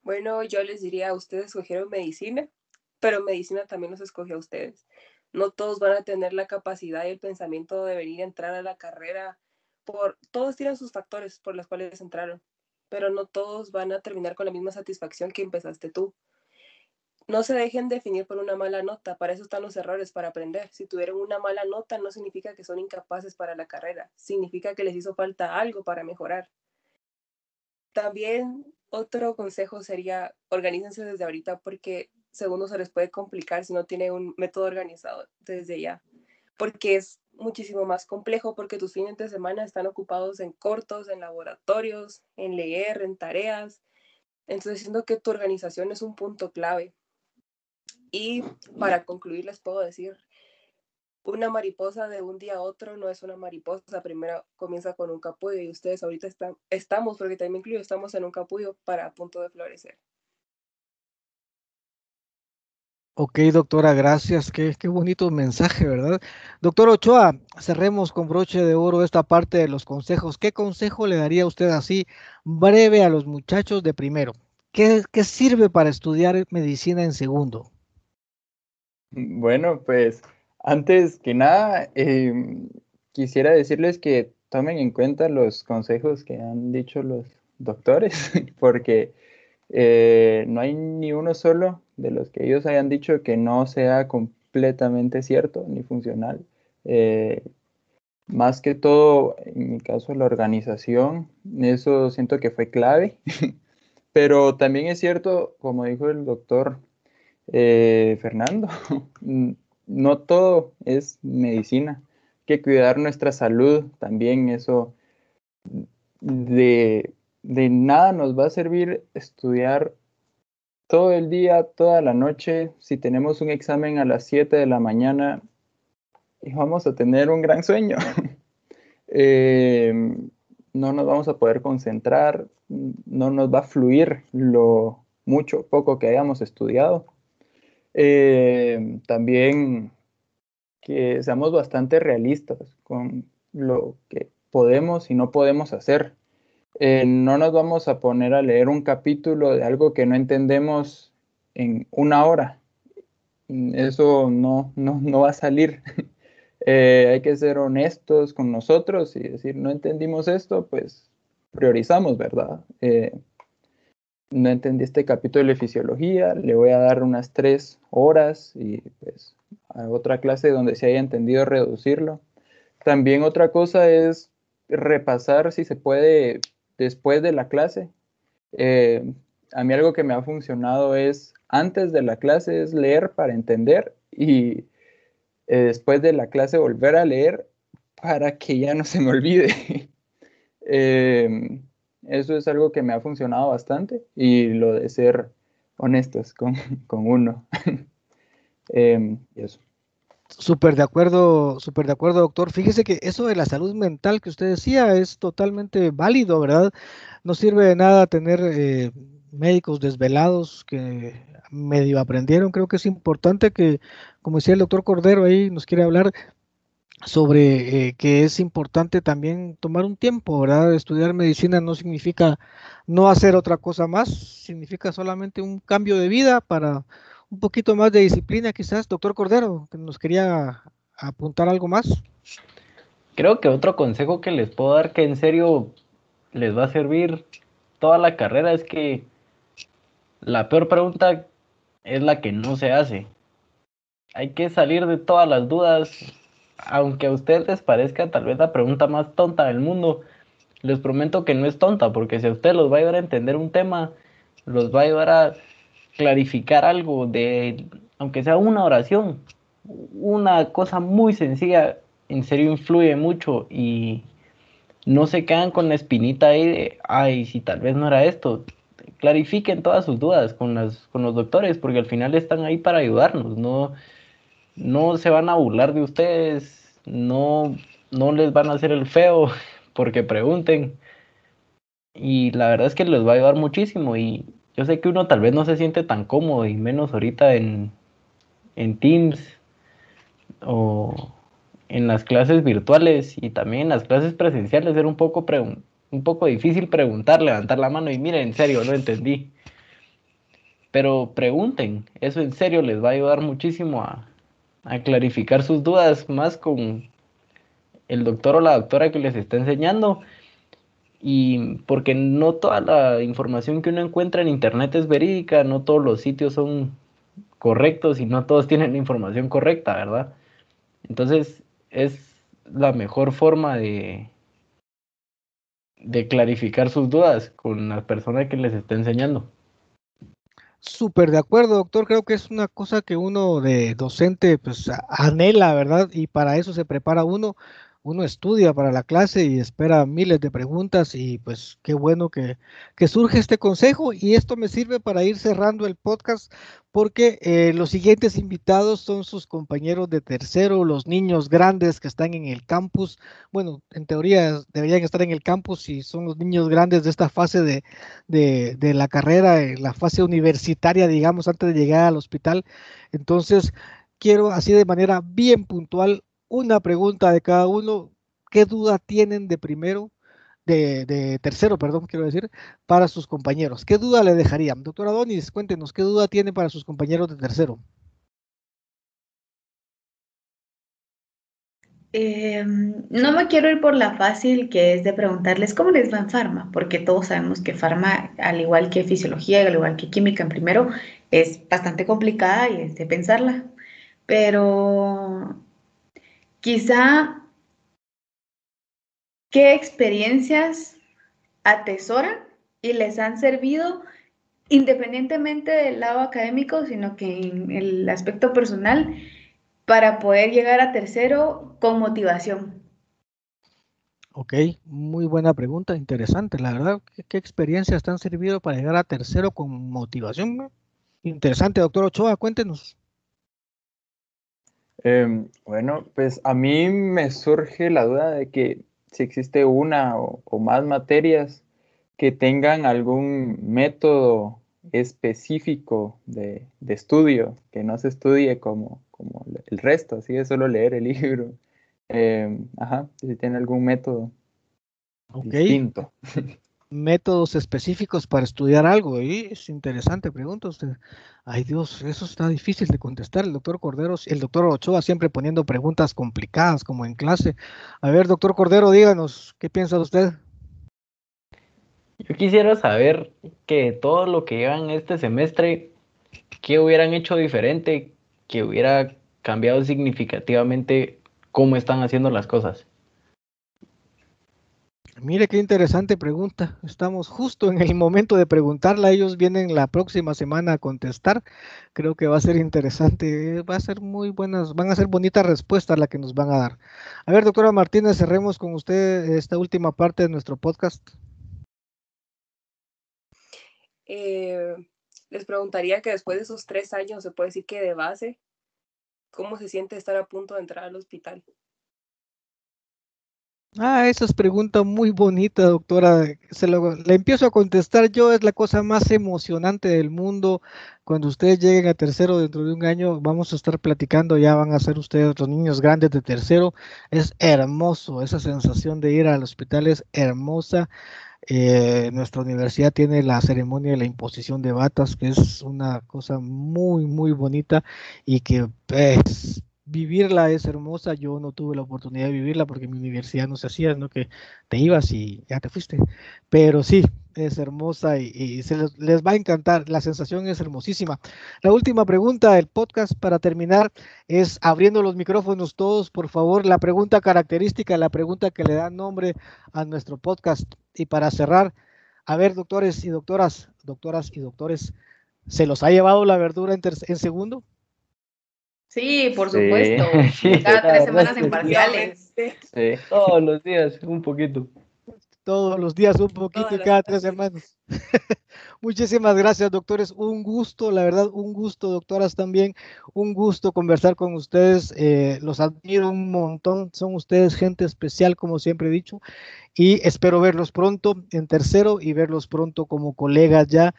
C: Bueno, yo les diría, ustedes escogieron medicina, pero medicina también los escogió a ustedes. No todos van a tener la capacidad y el pensamiento de venir a entrar a la carrera por, todos tienen sus factores por los cuales entraron pero no todos van a terminar con la misma satisfacción que empezaste tú. No se dejen definir por una mala nota, para eso están los errores, para aprender. Si tuvieron una mala nota no significa que son incapaces para la carrera, significa que les hizo falta algo para mejorar. También otro consejo sería organícense desde ahorita porque segundo se les puede complicar si no tienen un método organizado desde ya, porque es muchísimo más complejo porque tus fines de semana están ocupados en cortos, en laboratorios, en leer, en tareas. Entonces siento que tu organización es un punto clave. Y para concluir les puedo decir, una mariposa de un día a otro no es una mariposa, primero comienza con un capullo y ustedes ahorita están, estamos, porque también incluyo, estamos en un capullo para punto de florecer.
A: Ok, doctora, gracias. Qué, qué bonito mensaje, ¿verdad? Doctor Ochoa, cerremos con broche de oro esta parte de los consejos. ¿Qué consejo le daría usted así breve a los muchachos de primero? ¿Qué, qué sirve para estudiar medicina en segundo?
D: Bueno, pues antes que nada, em, quisiera decirles que tomen en cuenta los consejos que han dicho los doctores, (laughs) porque eh, no hay ni uno solo de los que ellos hayan dicho que no sea completamente cierto ni funcional. Eh, más que todo, en mi caso, la organización, eso siento que fue clave, (laughs) pero también es cierto, como dijo el doctor eh, Fernando, (laughs) no todo es medicina, que cuidar nuestra salud también, eso de de nada nos va a servir estudiar todo el día, toda la noche, si tenemos un examen a las 7 de la mañana y vamos a tener un gran sueño. (laughs) Em, no nos vamos a poder concentrar, no nos va a fluir lo mucho, poco que hayamos estudiado. Em, también que seamos bastante realistas con lo que podemos y no podemos hacer. Eh, no nos vamos a poner a leer un capítulo de algo que no entendemos en una hora. Eso no, no, no va a salir. (laughs) Eh, hay que ser honestos con nosotros y decir, no entendimos esto, pues priorizamos, ¿verdad? Eh, no entendí este capítulo de fisiología, le voy a dar unas tres horas y pues a otra clase donde se haya entendido reducirlo. También otra cosa es repasar si se puede después de la clase. Eh, a mí algo que me ha funcionado es antes de la clase es leer para entender y eh, después de la clase volver a leer para que ya no se me olvide. (laughs) Em, eso es algo que me ha funcionado bastante y lo de ser honestos con, (laughs) uno. (laughs) Em, eso.
A: Súper de acuerdo, súper de acuerdo, doctor. Fíjese que eso de la salud mental que usted decía es totalmente válido, ¿verdad? No sirve de nada tener eh, médicos desvelados que medio aprendieron. Creo que es importante que, como decía el doctor Cordero ahí, nos quiere hablar sobre eh, que es importante también tomar un tiempo, ¿verdad? Estudiar medicina no significa no hacer otra cosa más, significa solamente un cambio de vida para un poquito más de disciplina, quizás. Doctor Cordero, que nos quería apuntar algo más.
E: Creo que otro consejo que les puedo dar que en serio les va a servir toda la carrera es que la peor pregunta es la que no se hace. Hay que salir de todas las dudas, aunque a ustedes les parezca tal vez la pregunta más tonta del mundo. Les prometo que no es tonta, porque si a ustedes los va a ayudar a entender un tema, los va a ayudar a clarificar algo de, aunque sea una oración, una cosa muy sencilla, en serio influye mucho y no se quedan con la espinita ahí de, ay, si tal vez no era esto. Clarifiquen todas sus dudas con, las, con los doctores, porque al final están ahí para ayudarnos, no, no se van a burlar de ustedes, no, no les van a hacer el feo (laughs) porque pregunten. Y la verdad es que les va a ayudar muchísimo y yo sé que uno tal vez no se siente tan cómodo y menos ahorita en, en Teams o en las clases virtuales y también en las clases presenciales era un poco, un poco difícil preguntar, levantar la mano y miren, en serio, no entendí. Pero pregunten, eso en serio les va a ayudar muchísimo a, a clarificar sus dudas más con el doctor o la doctora que les está enseñando y porque no toda la información que uno encuentra en internet es verídica, no todos los sitios son correctos y no todos tienen la información correcta, ¿verdad? Entonces es la mejor forma de, de clarificar sus dudas con la persona que les está enseñando.
A: Súper de acuerdo, doctor. Creo que es una cosa que uno de docente pues anhela, ¿verdad? Y para eso se prepara uno uno estudia para la clase y espera miles de preguntas y pues qué bueno que, surge este consejo y esto me sirve para ir cerrando el podcast porque eh, los siguientes invitados son sus compañeros de tercero, los niños grandes que están en el campus. Bueno, en teoría deberían estar en el campus y son los niños grandes de esta fase de, de la carrera, la fase universitaria, digamos, antes de llegar al hospital. Entonces, quiero así de manera bien puntual una pregunta de cada uno. ¿Qué duda tienen de primero, de, tercero, perdón, quiero decir, para sus compañeros? ¿Qué duda le dejarían? Doctora Donis, cuéntenos, ¿qué duda tiene para sus compañeros de tercero?
B: Em, no me quiero ir por la fácil que es de preguntarles cómo les va en farma, porque todos sabemos que farma, al igual que fisiología, al igual que química en primero, es bastante complicada y es de pensarla. Pero Quizá, ¿qué experiencias atesoran y les han servido independientemente del lado académico, sino que en el aspecto personal, para poder llegar a tercero con motivación?
A: Ok, muy buena pregunta, interesante, la verdad. ¿Qué, experiencias te han servido para llegar a tercero con motivación? Interesante, doctor Ochoa, cuéntenos.
D: Em, bueno, pues a mí me surge la duda de que si existe una o, más materias que tengan algún método específico de, estudio, que no se estudie como, como el resto, así de solo leer el (laughs) libro. Em, ajá, si tiene algún método distinto. (laughs)
A: métodos específicos para estudiar algo. Y es interesante, pregunta usted. Ay Dios, eso está difícil de contestar. El doctor Cordero, el doctor Ochoa siempre poniendo preguntas complicadas como en clase. A ver, doctor Cordero, díganos, ¿qué piensa usted?
E: Yo quisiera saber que todo lo que llevan este semestre, ¿qué hubieran hecho diferente? Que hubiera cambiado significativamente cómo están haciendo las cosas.
A: Mire qué interesante pregunta. Estamos justo en el momento de preguntarla. Ellos vienen la próxima semana a contestar. Creo que va a ser interesante. Va a ser muy buenas, van a ser bonitas respuestas las que nos van a dar. A ver, doctora Martínez, cerremos con usted esta última parte de nuestro podcast.
C: Eh, les preguntaría que después de esos tres años, se puede decir que de base, ¿cómo se siente estar a punto de entrar al hospital?
A: Ah, esa es pregunta muy bonita, doctora. Se lo, le empiezo a contestar yo, es la cosa más emocionante del mundo. Cuando ustedes lleguen a tercero dentro de un año, vamos a estar platicando, ya van a ser ustedes los niños grandes de tercero. Es hermoso, esa sensación de ir al hospital es hermosa. Eh, nuestra universidad tiene la ceremonia de la imposición de batas, que es una cosa muy, muy bonita y que pues, vivirla es hermosa. Yo no tuve la oportunidad de vivirla porque mi universidad no se hacía, ¿no? Que te ibas y ya te fuiste. Pero sí, es hermosa y, se les, va a encantar. La sensación es hermosísima. La última pregunta del podcast para terminar es abriendo los micrófonos todos, por favor, la pregunta característica, la pregunta que le da nombre a nuestro podcast. Y para cerrar, a ver, doctores y doctoras, doctoras y doctores, ¿se los ha llevado la verdura en, en segundo?
B: Sí, por supuesto. (laughs) Cada tres semanas en parciales.
E: Sí, (laughs) todos los días, un poquito.
A: Todos los días, un poquito y cada tres semanas. (laughs) Muchísimas gracias, doctores. Un gusto, la verdad, un gusto, doctoras también. Un gusto conversar con ustedes. Eh, los admiro un montón. Son ustedes gente especial, como siempre he dicho. Y espero verlos pronto en tercero y verlos pronto como colegas ya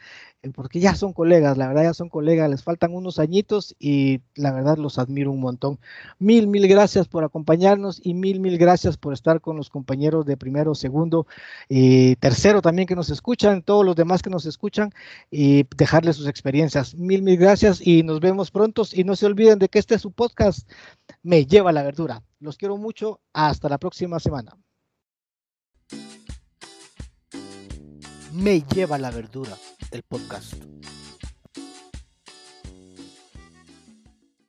A: porque ya son colegas, la verdad ya son colegas, les faltan unos añitos y la verdad los admiro un montón. Mil, mil gracias por acompañarnos y mil, mil gracias por estar con los compañeros de primero, segundo y tercero también que nos escuchan, todos los demás que nos escuchan y dejarles sus experiencias. Mil, mil gracias y nos vemos pronto y no se olviden de que este es su podcast, Me lleva la verdura. Los quiero mucho, hasta la próxima semana. Me lleva la verdura el podcast.